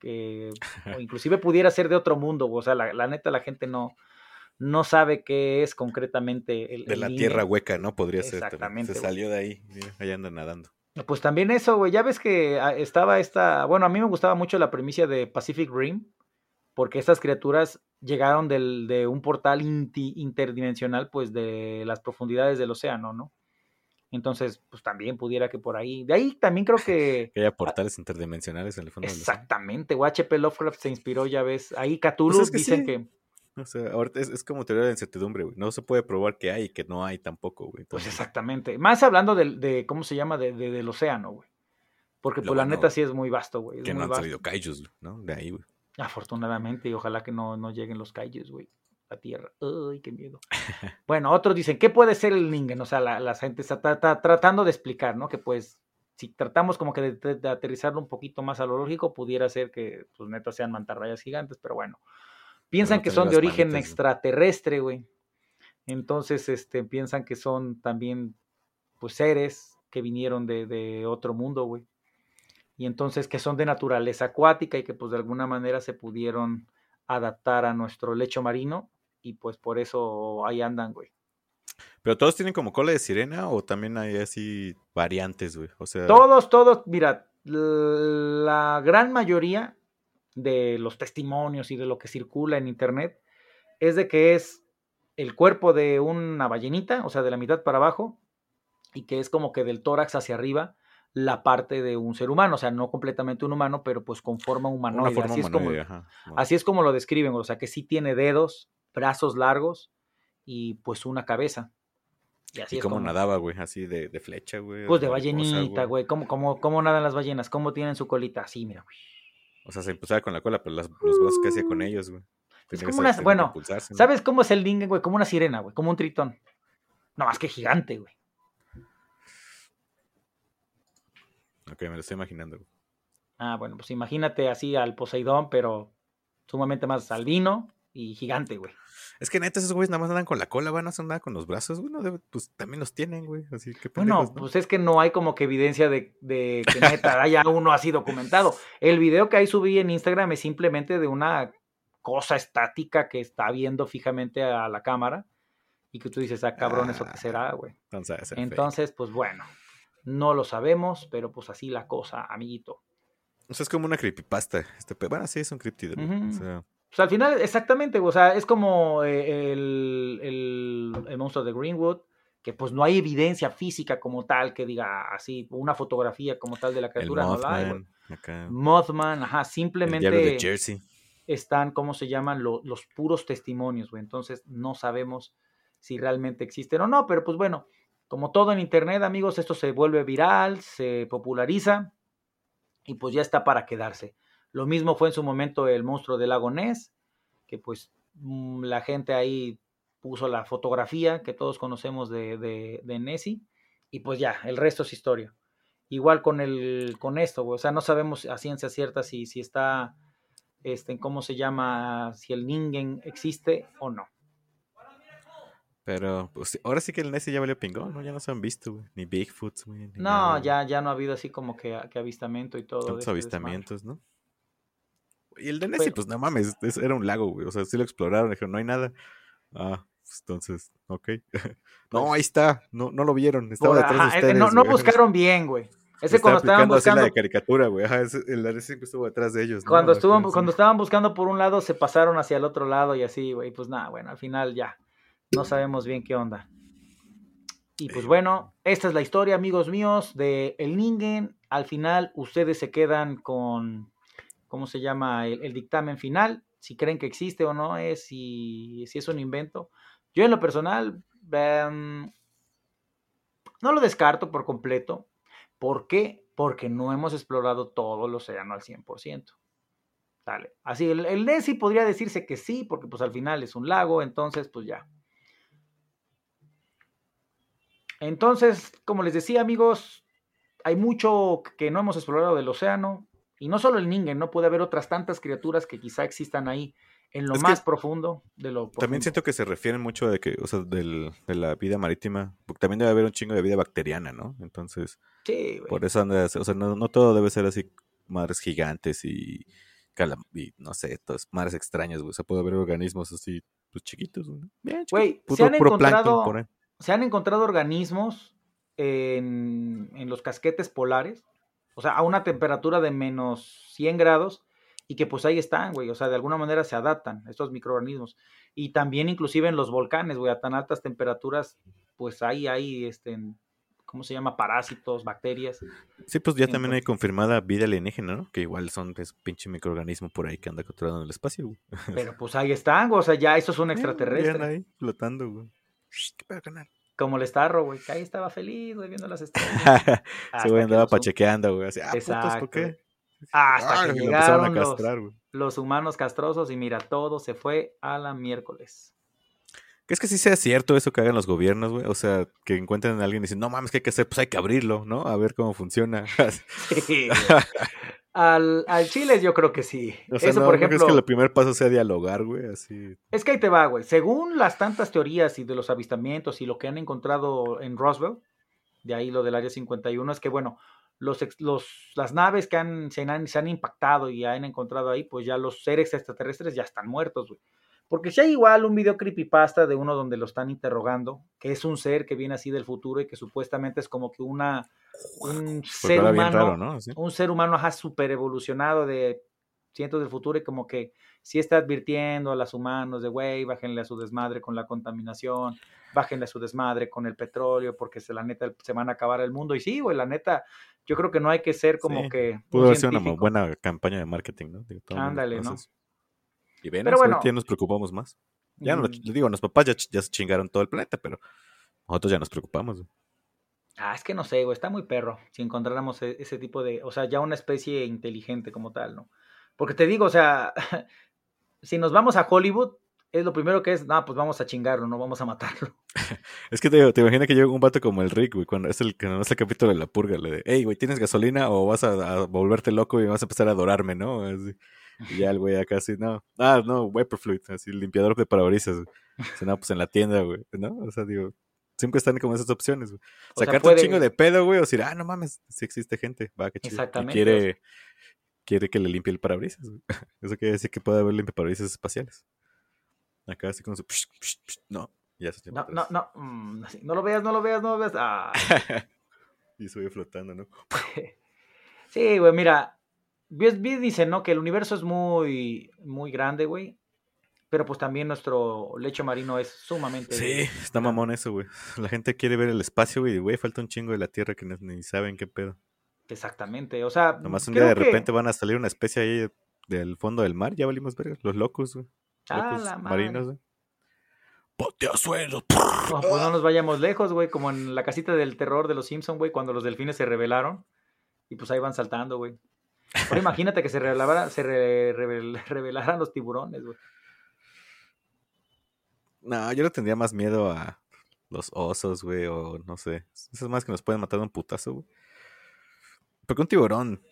Speaker 3: que o inclusive pudiera ser de otro mundo. O sea, la, la neta, la gente no, no sabe qué es concretamente el,
Speaker 4: De
Speaker 3: el
Speaker 4: la tierra hueca, ¿no? Podría ser.
Speaker 3: Exactamente,
Speaker 4: Se
Speaker 3: güey.
Speaker 4: salió de ahí. Ahí anda nadando.
Speaker 3: Pues también eso, güey. Ya ves que ah, estaba esta. Bueno, a mí me gustaba mucho la premisa de Pacific Rim, porque estas criaturas llegaron del, de un portal inti- interdimensional, pues de las profundidades del océano, ¿no? Entonces, pues también pudiera que por ahí. De ahí también creo que.
Speaker 4: Que haya portales interdimensionales en el fondo.
Speaker 3: Exactamente, güey. H.P. Lovecraft se inspiró, ya ves. Ahí Cthulhu
Speaker 4: Pues es que
Speaker 3: dicen
Speaker 4: sí.
Speaker 3: que.
Speaker 4: O sea, ahorita es, es como teoría de incertidumbre, güey. No se puede probar que hay y que no hay tampoco, güey.
Speaker 3: Pues exactamente. Más hablando del- de, ¿cómo se llama? De, de- del océano, güey. Porque pues la neta sí es muy vasto, güey. es
Speaker 4: Que
Speaker 3: muy
Speaker 4: no han
Speaker 3: vasto.
Speaker 4: salido kaijus, ¿no? De ahí, güey.
Speaker 3: Afortunadamente, y ojalá que no, no lleguen los kaijus, güey. La tierra. Ay, qué miedo. Bueno, otros dicen, ¿qué puede ser el ningen? O sea, la, la gente está tra- tra- tratando de explicar, ¿no? Que pues, si tratamos como que de, de- de aterrizarlo un poquito más a lo lógico, pudiera ser que, pues, neta, sean mantarrayas gigantes, pero bueno. Piensan que son de origen extraterrestre, güey. Entonces, este, piensan que son también, pues, seres que vinieron de, de otro mundo, güey. Y entonces que son de naturaleza acuática y que pues de alguna manera se pudieron adaptar a nuestro lecho marino y pues por eso ahí andan, güey.
Speaker 4: Pero todos tienen como cola de sirena o también hay así variantes, güey. O sea,
Speaker 3: Todos, todos, mira, la gran mayoría de los testimonios y de lo que circula en internet es de que es el cuerpo de una ballenita, o sea, de la mitad para abajo, y que es como que del tórax hacia arriba la parte de un ser humano, o sea, no completamente un humano, pero pues con forma humanoide.
Speaker 4: una forma
Speaker 3: así, es como,
Speaker 4: humanoide, ajá.
Speaker 3: así es como lo describen, o sea, que sí tiene dedos, brazos largos y pues una cabeza. Y así
Speaker 4: ¿Y cómo
Speaker 3: como-
Speaker 4: nadaba, güey? Así de, de flecha, güey.
Speaker 3: Pues de ballenita, güey. ¿Cómo, cómo, ¿Cómo nadan las ballenas? ¿Cómo tienen su colita? Así, mira, güey.
Speaker 4: O sea, se impulsaba con la cola, pero las- los brazos que hacía con ellos, güey.
Speaker 3: Es como una, bueno. ¿sabes cómo es el ningen, güey? Como una sirena, güey, como un tritón. No, más que gigante, güey.
Speaker 4: Ok, me lo estoy imaginando, güey.
Speaker 3: Ah, bueno, pues imagínate así al Poseidón, pero sumamente más albino y gigante, güey.
Speaker 4: Es que neta, esos güeyes nada más andan con la cola, van a hacer nada con los brazos, güey. no debe- pues también los tienen, güey. Así que
Speaker 3: Bueno,
Speaker 4: pendejos, ¿no?
Speaker 3: pues es que no hay como que evidencia de, de que neta haya uno así documentado. El video que ahí subí en Instagram es simplemente de una cosa estática que está viendo fijamente a la cámara y que tú dices, ah, cabrón, ¿eso qué será, güey?
Speaker 4: Entonces,
Speaker 3: pues bueno, no lo sabemos, pero pues así la cosa, amiguito.
Speaker 4: O sea, es como una creepypasta. Este, pe- bueno, sí, es un cryptid, güey.
Speaker 3: Ujú.
Speaker 4: O sea,
Speaker 3: Pues al final, exactamente, o sea, es como eh, el, el- el monstruo de Greenwood, que pues no hay evidencia física como tal que diga así, una fotografía como tal de la
Speaker 4: el
Speaker 3: criatura, no güey.
Speaker 4: Mothman, acá.
Speaker 3: Mothman, ajá,
Speaker 4: El
Speaker 3: simplemente
Speaker 4: diablo de Jersey.
Speaker 3: están, ¿cómo se llaman? Lo- los puros testimonios, güey. Entonces no sabemos si realmente existen o no, pero pues bueno, como todo en Internet, amigos, esto se vuelve viral, se populariza y pues ya está para quedarse. Lo mismo fue en su momento el monstruo del lago Ness, que pues mm, la gente ahí puso la fotografía que todos conocemos de, de, de Nessie y pues ya, el resto es historia. Igual con el, con esto. O sea, no sabemos a ciencia cierta si, si está, este, ¿cómo se llama? Si el Ningen existe o no.
Speaker 4: Pero pues, ahora sí que el Nessie ya valió pingón, ¿no? Ya no se han visto, güey. Ni Bigfoot, güey. ni
Speaker 3: No,
Speaker 4: nada,
Speaker 3: ya, ya no ha habido así como que, que avistamiento y todo. de
Speaker 4: Tantos
Speaker 3: este
Speaker 4: avistamientos, ¿no? Y el de Nessie,
Speaker 3: Pero-
Speaker 4: pues no mames, es- era un lago, güey. O sea, sí lo exploraron, dijeron, no hay nada. Ah, pues, entonces, ok. no, ahí está, no, no lo vieron, estaba detrás
Speaker 3: ajá,
Speaker 4: de
Speaker 3: eh,
Speaker 4: ustedes.
Speaker 3: no, no buscaron bien, güey. Ese cuando estaban
Speaker 4: así la
Speaker 3: buscando,
Speaker 4: de caricatura, güey. Ajá, ese- el Nessie siempre estuvo detrás de ellos.
Speaker 3: cuando estuvo, cuando estaban buscando por un lado, se pasaron hacia el otro lado y así, güey. Pues nada, bueno, al final ya. No sabemos bien qué onda. Y pues bueno, esta es la historia, amigos míos, de El Ningen. Al final, ustedes se quedan con, ¿cómo se llama? El, dictamen final. Si creen que existe o no es, si, es un invento. Yo en lo personal, em, no lo descarto por completo. ¿Por qué? Porque no hemos explorado todo el océano al 100%. Dale. Así, el, el podría decirse que sí, porque pues al final es un lago, entonces pues ya. Entonces, como les decía amigos, hay mucho que no hemos explorado del océano, y no solo el Ningen, no puede haber otras tantas criaturas que quizá existan ahí en lo
Speaker 4: Es
Speaker 3: más profundo de lo
Speaker 4: También
Speaker 3: profundo.
Speaker 4: siento que se refieren mucho de que, o sea, del, de la vida marítima, porque también debe haber un chingo de vida bacteriana, ¿no? Entonces,
Speaker 3: Sí,
Speaker 4: por eso anda, o sea, no, no todo debe ser así, madres gigantes y, y no sé, todas madres extrañas, güey. O sea, puede haber organismos así, pues chiquitos, güey. Bien,
Speaker 3: Güey, se han
Speaker 4: puro
Speaker 3: encontrado-
Speaker 4: por ahí.
Speaker 3: se han encontrado organismos en, en los casquetes polares, o sea, a una temperatura de menos 100 grados, y que pues ahí están, güey, o sea, de alguna manera se adaptan estos microorganismos. Y también inclusive en los volcanes, güey, a tan altas temperaturas, pues ahí hay, este, ¿cómo se llama? Parásitos, bacterias.
Speaker 4: Sí, pues ya también hay confirmada vida alienígena, ¿no? Que igual son pues, pinche microorganismo por ahí que anda controlando en el espacio, güey.
Speaker 3: Pero pues ahí están, güey, o sea, ya eso es un
Speaker 4: Bien
Speaker 3: extraterrestre.
Speaker 4: ahí, flotando, güey. ¿Qué pedo, canal?
Speaker 3: Como el Starro, güey, que ahí estaba feliz, güey, viendo las estrellas. Hasta
Speaker 4: güey andaba
Speaker 3: los-
Speaker 4: pachequeando, güey. Así, ah. ¿por qué?
Speaker 3: Hasta
Speaker 4: Ah,
Speaker 3: que llegaron
Speaker 4: a
Speaker 3: los,
Speaker 4: castrar, güey.
Speaker 3: los humanos castrosos y mira, todo se fue a la miércoles.
Speaker 4: ¿Crees que sí sea cierto eso que hagan los gobiernos, güey? O sea, que encuentren a alguien y dicen, no mames, ¿qué hay que hacer? Pues hay que abrirlo, ¿no? A ver cómo funciona.
Speaker 3: Sí. al, al Chile yo creo que sí.
Speaker 4: o sea,
Speaker 3: Eso,
Speaker 4: no,
Speaker 3: por
Speaker 4: ¿no crees
Speaker 3: ejemplo,
Speaker 4: que el primer paso sea dialogar, güey? Así.
Speaker 3: es que ahí te va, güey. Según las tantas teorías y de los avistamientos y lo que han encontrado en Roswell, de ahí lo del Área 51, es que, bueno, los, ex- los, las naves que han, se, han, se han impactado y han encontrado ahí, pues ya los seres extraterrestres ya están muertos, güey. Porque si hay igual un video creepypasta de uno donde lo están interrogando, que es un ser que viene así del futuro y que supuestamente es como que una un
Speaker 4: Porque
Speaker 3: ser
Speaker 4: habla bien
Speaker 3: humano,
Speaker 4: raro, ¿no?
Speaker 3: Un ser humano ajá super evolucionado de cientos del futuro y como que sí está advirtiendo a los humanos de güey, bájenle a su desmadre con la contaminación, bájenle a su desmadre con el petróleo, porque se la neta se van a acabar el mundo. Y sí, güey, la neta, yo creo que no hay que ser como
Speaker 4: Sí,
Speaker 3: que
Speaker 4: Pudo haber sido una buena campaña de marketing, ¿no?
Speaker 3: Ándale, ¿no?
Speaker 4: Y ven,
Speaker 3: Pero bueno.
Speaker 4: ya nos preocupamos más. Ya no,
Speaker 3: Mm,
Speaker 4: les digo, los papás ya, ya se chingaron todo el planeta, pero nosotros ya nos preocupamos. güey.
Speaker 3: Ah, es que no sé, güey, está muy perro si encontráramos e- ese tipo de, o sea, ya una especie inteligente como tal, ¿no? Porque te digo, o sea, si nos vamos a Hollywood, es lo primero que es, no, pues vamos a chingarlo, no vamos a matarlo.
Speaker 4: Es que te, digo, te imaginas que llega un vato como el Rick, güey, cuando es el que no es el capítulo de la purga, le de, hey, güey, ¿tienes gasolina o vas a, a volverte loco y vas a empezar a adorarme, no? Así. Y ya el güey acá así, no, ah, no, Wiper Fluid, así, limpiador de parabrisas, güey. Dice, no, pues en la tienda, güey, ¿no? O sea, digo, siempre están como esas opciones, güey.
Speaker 3: O sea,
Speaker 4: Sacarte
Speaker 3: puede-
Speaker 4: un chingo de pedo, güey, o decir, ah, no mames, sí existe gente, va, qué chido. Y
Speaker 3: Exactamente,
Speaker 4: quiere, quiere que le limpie el parabrisas, güey. Eso quiere decir que puede haber limpia parabrisas espaciales. Acá así con su, psh, psh, psh, no, ya se
Speaker 3: No, no, no, mm, así, no lo veas, no lo veas, no lo veas. Ah.
Speaker 4: Y sube flotando, ¿no?
Speaker 3: Sí, güey, mira, bien, dicen, ¿no? Que el universo es muy, muy grande, güey. Pero pues también nuestro lecho marino es sumamente...
Speaker 4: Sí, está mamón eso, güey. La gente quiere ver el espacio, güey, güey, falta un chingo de la Tierra que ni saben qué pedo.
Speaker 3: Exactamente, o sea...
Speaker 4: Nomás un día de
Speaker 3: que-
Speaker 4: repente van a salir una especie ahí del fondo del mar, ya valimos ver, los locos, güey.
Speaker 3: Ah, la
Speaker 4: marinos, güey. Poteazuelos.
Speaker 3: No, pues no nos vayamos lejos, güey, como en la casita del terror de los Simpson, güey, cuando los delfines se rebelaron y pues ahí van saltando, güey. Ahora imagínate que se rebelaran, se re- rebelaran los tiburones, güey.
Speaker 4: No, yo le tendría más miedo a los osos, güey, o no sé. Esas más que nos pueden matar de un putazo, güey. Porque un tiburón.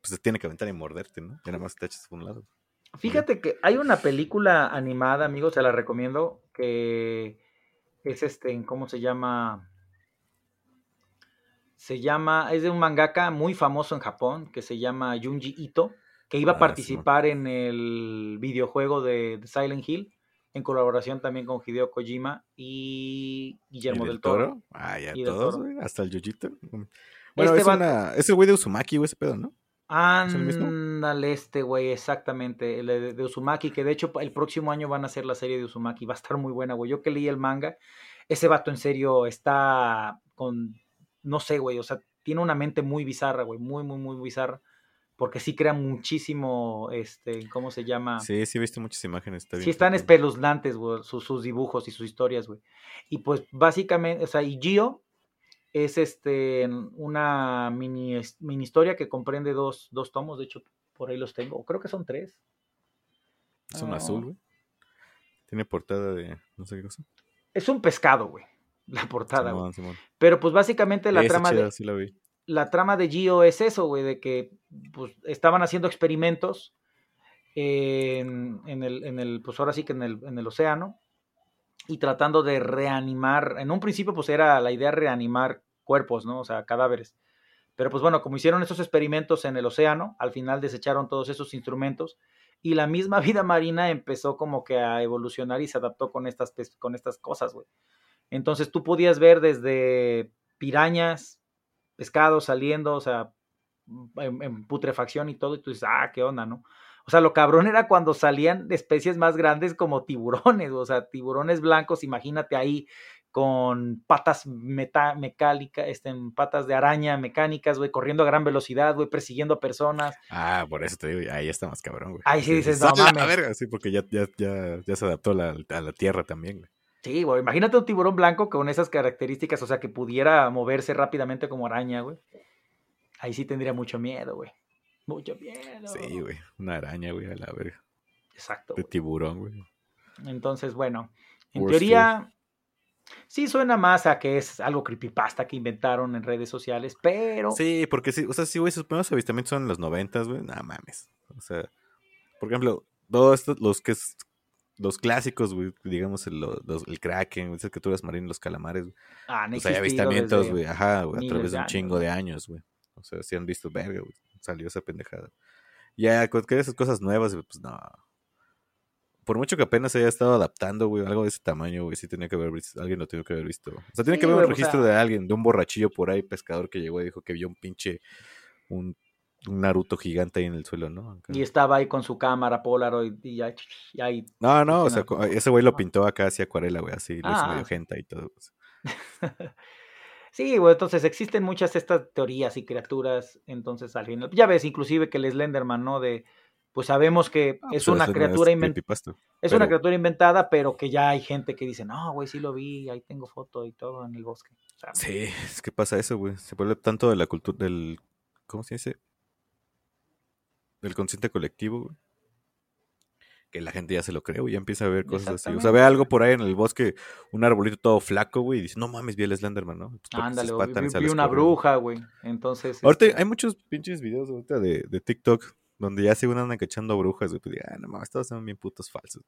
Speaker 4: Pues se tiene que aventar y morderte, ¿no? Y nada más te echas por un lado.
Speaker 3: Fíjate que hay una película animada, amigos, se la recomiendo, que es este, ¿cómo se llama? Se llama, es de un mangaka muy famoso en Japón, que se llama Junji Ito, que iba a
Speaker 4: Ah,
Speaker 3: participar en el videojuego de, de Silent Hill, en colaboración también con Hideo Kojima y Guillermo
Speaker 4: ¿Y
Speaker 3: del Toro.
Speaker 4: Ah, ya
Speaker 3: Y
Speaker 4: todos,
Speaker 3: Toro.
Speaker 4: Hasta el Yojito. Bueno,
Speaker 3: Este
Speaker 4: es,
Speaker 3: va-
Speaker 4: una, es el güey de Uzumaki, güey, ese pedo, ¿no?
Speaker 3: Ándale, este güey, exactamente, el de, de Uzumaki, que de hecho el próximo año van a hacer la serie de Uzumaki, va a estar muy buena, güey. Yo que leí el manga, ese vato en serio está con, no sé, güey, o sea, tiene una mente muy bizarra, güey, muy, muy, muy bizarra, porque sí crea muchísimo, este, ¿cómo se llama?
Speaker 4: Sí, sí, he visto muchas imágenes. Está bien
Speaker 3: Sí, están espeluznantes, güey, sus, sus dibujos y sus historias, güey. Y pues básicamente, o sea, y Gio es este una mini, mini historia que comprende dos, dos tomos, de hecho, por ahí los tengo, creo que son tres.
Speaker 4: Es un
Speaker 3: Ah.
Speaker 4: azul, güey. Tiene portada de no sé qué cosa.
Speaker 3: Es un pescado, güey, la portada, güey.
Speaker 4: Simón, Simón.
Speaker 3: Pero pues básicamente la trama de,
Speaker 4: sí la vi.
Speaker 3: la trama de Gio es eso, güey, de que pues, estaban haciendo experimentos en, en el, en el, pues ahora sí que en el, en el océano, y tratando de reanimar, en un principio pues era la idea reanimar cuerpos, ¿no? O sea, cadáveres. Pero pues bueno, como hicieron esos experimentos en el océano, al final desecharon todos esos instrumentos y la misma vida marina empezó como que a evolucionar y se adaptó con estas, con estas cosas, güey. Entonces tú podías ver desde pirañas, pescados saliendo, o sea, en, en putrefacción y todo, y tú dices, ah, qué onda, ¿no? O sea, lo cabrón era cuando salían de especies más grandes como tiburones, o sea, tiburones blancos, imagínate ahí con patas mecánicas, este, patas de araña mecánicas, güey, corriendo a gran velocidad, güey, persiguiendo a personas.
Speaker 4: Ah, por eso te digo, ahí está más cabrón, güey.
Speaker 3: Ahí sí dices, no
Speaker 4: "Ah, la
Speaker 3: mames".
Speaker 4: verga", sí, porque ya, ya, ya, ya se adaptó la, a la tierra también, güey.
Speaker 3: Sí, güey, imagínate un tiburón blanco con esas características, o sea, que pudiera moverse rápidamente como araña, güey. Ahí sí tendría mucho miedo, güey. Mucho miedo.
Speaker 4: Sí, güey. Una araña, güey, a la verga.
Speaker 3: Exacto.
Speaker 4: De
Speaker 3: güey.
Speaker 4: tiburón, güey.
Speaker 3: Entonces, bueno, en
Speaker 4: Worst
Speaker 3: teoría sí suena más a que es algo creepypasta que inventaron en redes sociales, pero
Speaker 4: Sí, porque sí, o sea, sí, güey, sus primeros avistamientos son en los noventas, güey. No mames. O sea, por ejemplo, todos estos, los que es, los clásicos, güey, digamos, el, los- el kraken, esas criaturas marinas, los calamares, güey.
Speaker 3: ah, no
Speaker 4: Pues hay
Speaker 3: existido
Speaker 4: avistamientos, güey, ajá, güey, a través
Speaker 3: de
Speaker 4: un
Speaker 3: años,
Speaker 4: chingo de años, güey. O sea, sí han visto, verga, güey, salió esa pendejada. Ya, cualquier de esas cosas nuevas, güey, pues no. Por mucho que apenas se haya estado adaptando, güey, algo de ese tamaño, güey, sí tenía que haber visto, alguien lo tiene que haber visto. O sea, tiene
Speaker 3: Sí,
Speaker 4: que haber un
Speaker 3: o
Speaker 4: registro
Speaker 3: sea-
Speaker 4: de alguien, de un borrachillo por ahí, pescador que llegó y dijo que vio un pinche, un, un Naruto gigante ahí en el suelo, ¿no? Acá.
Speaker 3: Y estaba ahí con su cámara Polaroid y ya, y ahí
Speaker 4: No, no, o sea, ese güey lo pintó acá así acuarela, güey, así, lo hizo
Speaker 3: Ah.
Speaker 4: medio gente y todo. pues.
Speaker 3: Sí, güey, entonces existen muchas estas teorías y criaturas, entonces al final, ya ves, inclusive que el Slenderman, ¿no? De, pues sabemos que
Speaker 4: Ah,
Speaker 3: es
Speaker 4: pues,
Speaker 3: una
Speaker 4: eso no
Speaker 3: criatura
Speaker 4: es
Speaker 3: inventada, es una criatura inventada, pero que ya hay gente que dice, no, güey, sí lo vi, ahí tengo foto y todo en el bosque.
Speaker 4: Sí, es que pasa eso, güey. Se vuelve tanto de la cultura del. ¿Cómo se dice? Del consciente colectivo, güey. Que la gente ya se lo cree, güey. Ya empieza a ver cosas así. O sea, ve algo por ahí en el bosque, un arbolito todo flaco, güey. Y dice, no mames, vi el Slenderman, ¿no? Pues
Speaker 3: ándale,
Speaker 4: espantan
Speaker 3: vi, vi una bruja, güey. Entonces,
Speaker 4: Ahorita
Speaker 3: este,
Speaker 4: hay muchos pinches videos ahorita de, de TikTok donde ya se andan cachando brujas, güey. Pues, ah, no mames, todos son bien putos falsos.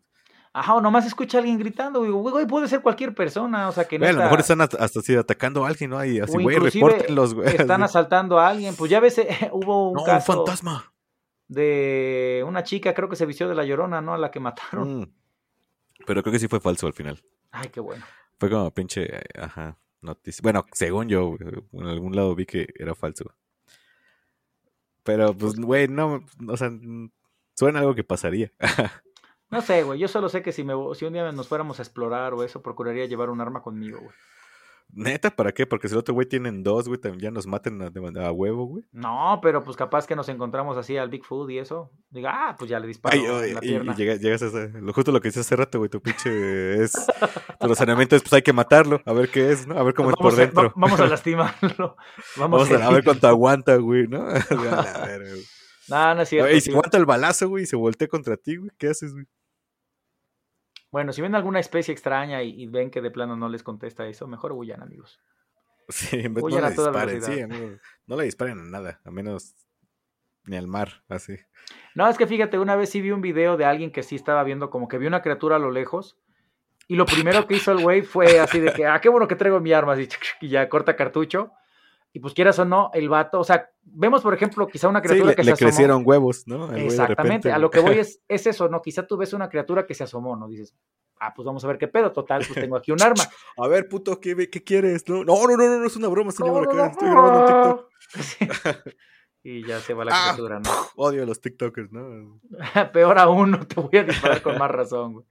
Speaker 3: ajá, o nomás escucha a alguien gritando, güey, güey, güey, puede ser cualquier persona, o sea, que no
Speaker 4: Güey, a lo
Speaker 3: está-
Speaker 4: mejor están hasta hasta así atacando a alguien, ¿no? Y así,
Speaker 3: o
Speaker 4: güey, repórtenlos, güey.
Speaker 3: Están
Speaker 4: así.
Speaker 3: asaltando a alguien, pues ya ves, eh, hubo un
Speaker 4: No, un fantasma.
Speaker 3: De una chica, creo que se vistió de la llorona, ¿no? A la que mataron.
Speaker 4: Mm. Pero creo que sí fue falso al final.
Speaker 3: Ay, qué bueno.
Speaker 4: Fue como pinche, ajá, noticia. Bueno, según yo, en algún lado vi que era falso. Pero, pues, güey, no, o sea, suena algo que pasaría.
Speaker 3: No sé, güey, yo solo sé que si, me, si un día nos fuéramos a explorar o eso, procuraría llevar un arma conmigo, güey.
Speaker 4: Neta, ¿para qué? Porque si el otro güey tienen dos, güey, también ya nos maten a, huevo, güey.
Speaker 3: No, pero pues capaz que nos encontramos así al Bigfoot y eso. Diga, ah, pues ya le disparo
Speaker 4: Ay, ay,
Speaker 3: en la
Speaker 4: y,
Speaker 3: pierna.
Speaker 4: llega- llegas a ese- lo justo lo que dices hace rato, güey, tu pinche es, tu razonamiento es, pues hay que matarlo, a ver qué es, ¿no? A ver cómo es por
Speaker 3: a,
Speaker 4: dentro.
Speaker 3: va- vamos a lastimarlo. Vamos,
Speaker 4: Vamos a, a ver cuánto aguanta, güey, ¿no? A verga, güey.
Speaker 3: No, no es cierto.
Speaker 4: y si aguanta el balazo, güey, y se voltea contra ti, güey, ¿qué haces, güey?
Speaker 3: Bueno, si ven alguna especie extraña y, y ven que de plano no les contesta eso, mejor huyan, amigos.
Speaker 4: Sí, en vez no
Speaker 3: Huyan
Speaker 4: le
Speaker 3: a toda
Speaker 4: disparen, sí,
Speaker 3: velocidad.
Speaker 4: amigo. No le disparen a nada, a menos ni al mar, así.
Speaker 3: No, es que fíjate, una vez sí vi un video de alguien que sí estaba viendo como que vio una criatura a lo lejos. Y lo primero que hizo el güey fue así de que, ah, qué bueno que traigo mi arma, así, y ya corta cartucho. Y pues quieras o no, el vato, o sea, vemos por ejemplo quizá una
Speaker 4: Sí,
Speaker 3: criatura
Speaker 4: le,
Speaker 3: que
Speaker 4: le
Speaker 3: se asomó.
Speaker 4: crecieron huevos, ¿no?
Speaker 3: Exactamente, a lo que voy es, es eso, ¿no? Quizá tú ves una criatura que se asomó, ¿no? Dices, ah, pues vamos a ver qué pedo, total, pues tengo aquí un arma.
Speaker 4: A ver, puto, ¿qué, qué quieres? No, no, no, no, no, es una broma, señor.
Speaker 3: No, no.
Speaker 4: Estoy grabando un TikTok.
Speaker 3: Sí. Y ya se va la
Speaker 4: Ah,
Speaker 3: criatura, ¿no?
Speaker 4: Odio a los TikTokers, ¿no?
Speaker 3: Peor aún, no te voy a disparar con más razón, güey.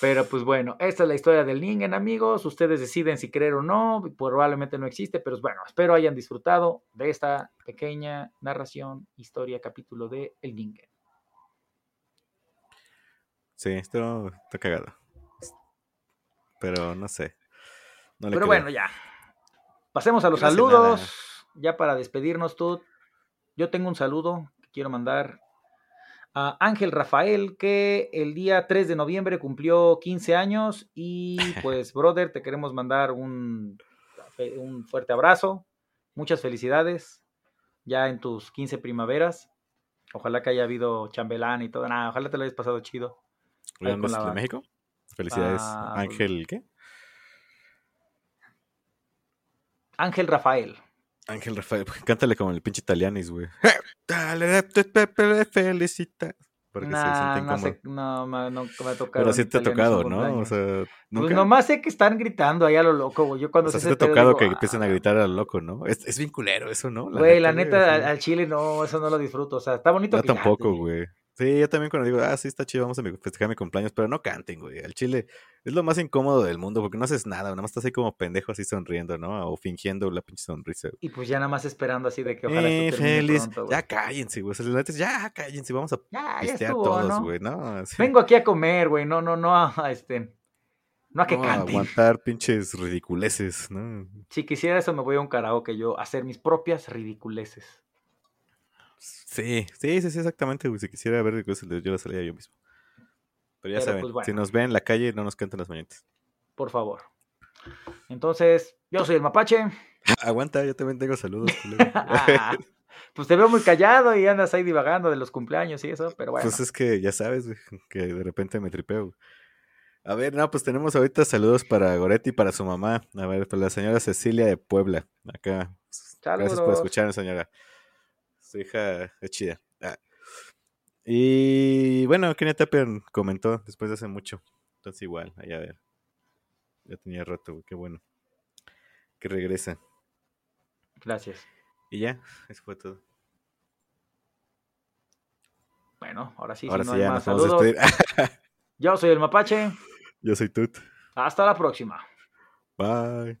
Speaker 3: Pero pues bueno, esta es la historia del Ningen, amigos. Ustedes deciden si creer o no. Probablemente no existe, pero bueno, espero hayan disfrutado de esta pequeña narración, historia, capítulo de El Ningen.
Speaker 4: Sí, esto está cagado. Pero no sé. No le
Speaker 3: Pero
Speaker 4: creo.
Speaker 3: bueno, ya. Pasemos a los saludos.
Speaker 4: nada.
Speaker 3: Ya para despedirnos, tú. Yo tengo un saludo que quiero mandar a Ángel Rafael, que el día 3 de noviembre cumplió 15 años. Y pues, brother, te queremos mandar un, un fuerte abrazo. Muchas felicidades. Ya en tus 15 primaveras. Ojalá que haya habido chambelán y todo. Nada, ojalá te lo hayas pasado chido.
Speaker 4: ¿De
Speaker 3: la-
Speaker 4: ¿De México? Felicidades,
Speaker 3: Ah,
Speaker 4: Ángel, ¿qué?
Speaker 3: Ángel Rafael.
Speaker 4: Ángel Rafael, cántale como el pinche italianis, güey. Dale, felicita. Porque se
Speaker 3: Nah,
Speaker 4: siente
Speaker 3: no, sé, no, ma- no me ha tocado.
Speaker 4: Pero sí te ha tocado, ¿no? O sea, nunca.
Speaker 3: Pues nomás sé que están gritando ahí a lo loco, güey. Yo cuando
Speaker 4: o sea, sí
Speaker 3: ese
Speaker 4: te ha tocado
Speaker 3: digo,
Speaker 4: que
Speaker 3: "Ah".
Speaker 4: empiecen a gritar a lo loco, ¿no? Es, es bien culero eso, ¿no?
Speaker 3: Güey, la
Speaker 4: güey,
Speaker 3: neta, al, al chile no, eso no lo disfruto. O sea, está bonito
Speaker 4: Yo tampoco, güey. Sí, yo también cuando digo, ah, sí, está chido, vamos a festejar mi cumpleaños, pero no canten, güey. Al chile es lo más incómodo del mundo porque no haces nada, nada más estás ahí como pendejo así sonriendo, ¿no? O fingiendo la pinche sonrisa. güey.
Speaker 3: Y pues ya nada más esperando así de que ojalá
Speaker 4: Eh,
Speaker 3: esto termine
Speaker 4: feliz.
Speaker 3: pronto, güey.
Speaker 4: ya cállense, güey. O sea, ya cállense, vamos a
Speaker 3: Ya, ya
Speaker 4: pistear
Speaker 3: estuvo,
Speaker 4: todos,
Speaker 3: ¿no?
Speaker 4: güey, ¿no?
Speaker 3: Vengo aquí a comer, güey. No, no, no a, este. No a que
Speaker 4: no a
Speaker 3: canten.
Speaker 4: aguantar pinches ridiculeces, ¿no?
Speaker 3: Si quisiera eso, me voy a un karaoke yo a hacer mis propias ridiculeces.
Speaker 4: Sí, sí, sí, sí, exactamente, güey. Si quisiera ver yo lo salía yo mismo. Pero ya
Speaker 3: Pero,
Speaker 4: saben,
Speaker 3: pues, bueno.
Speaker 4: si nos ven en la calle, no nos canten las mañanitas.
Speaker 3: Por favor. Entonces, yo soy el mapache.
Speaker 4: Aguanta, yo también tengo saludos.
Speaker 3: Ah, pues te veo muy callado y andas ahí divagando de los cumpleaños y eso, pero bueno.
Speaker 4: Pues es que ya sabes, güey, que de repente me tripeo. A ver, no, pues tenemos ahorita saludos para Goretti y para su mamá. A ver, para la señora Cecilia de Puebla. Acá. Gracias por
Speaker 3: Saludos.
Speaker 4: escuchar, señora. Su hija es chida. Ah. Y bueno, Kenia Tapper comentó después de hace mucho. Entonces igual, ahí a ver. Ya tenía rato, qué bueno. Que regresa.
Speaker 3: Gracias.
Speaker 4: Y ya, eso fue todo.
Speaker 3: Bueno, ahora sí,
Speaker 4: Ahora
Speaker 3: si
Speaker 4: sí,
Speaker 3: no hay
Speaker 4: ya
Speaker 3: más
Speaker 4: nos vamos a
Speaker 3: saludos. Yo soy el mapache.
Speaker 4: Yo soy Tut.
Speaker 3: Hasta la próxima.
Speaker 4: Bye.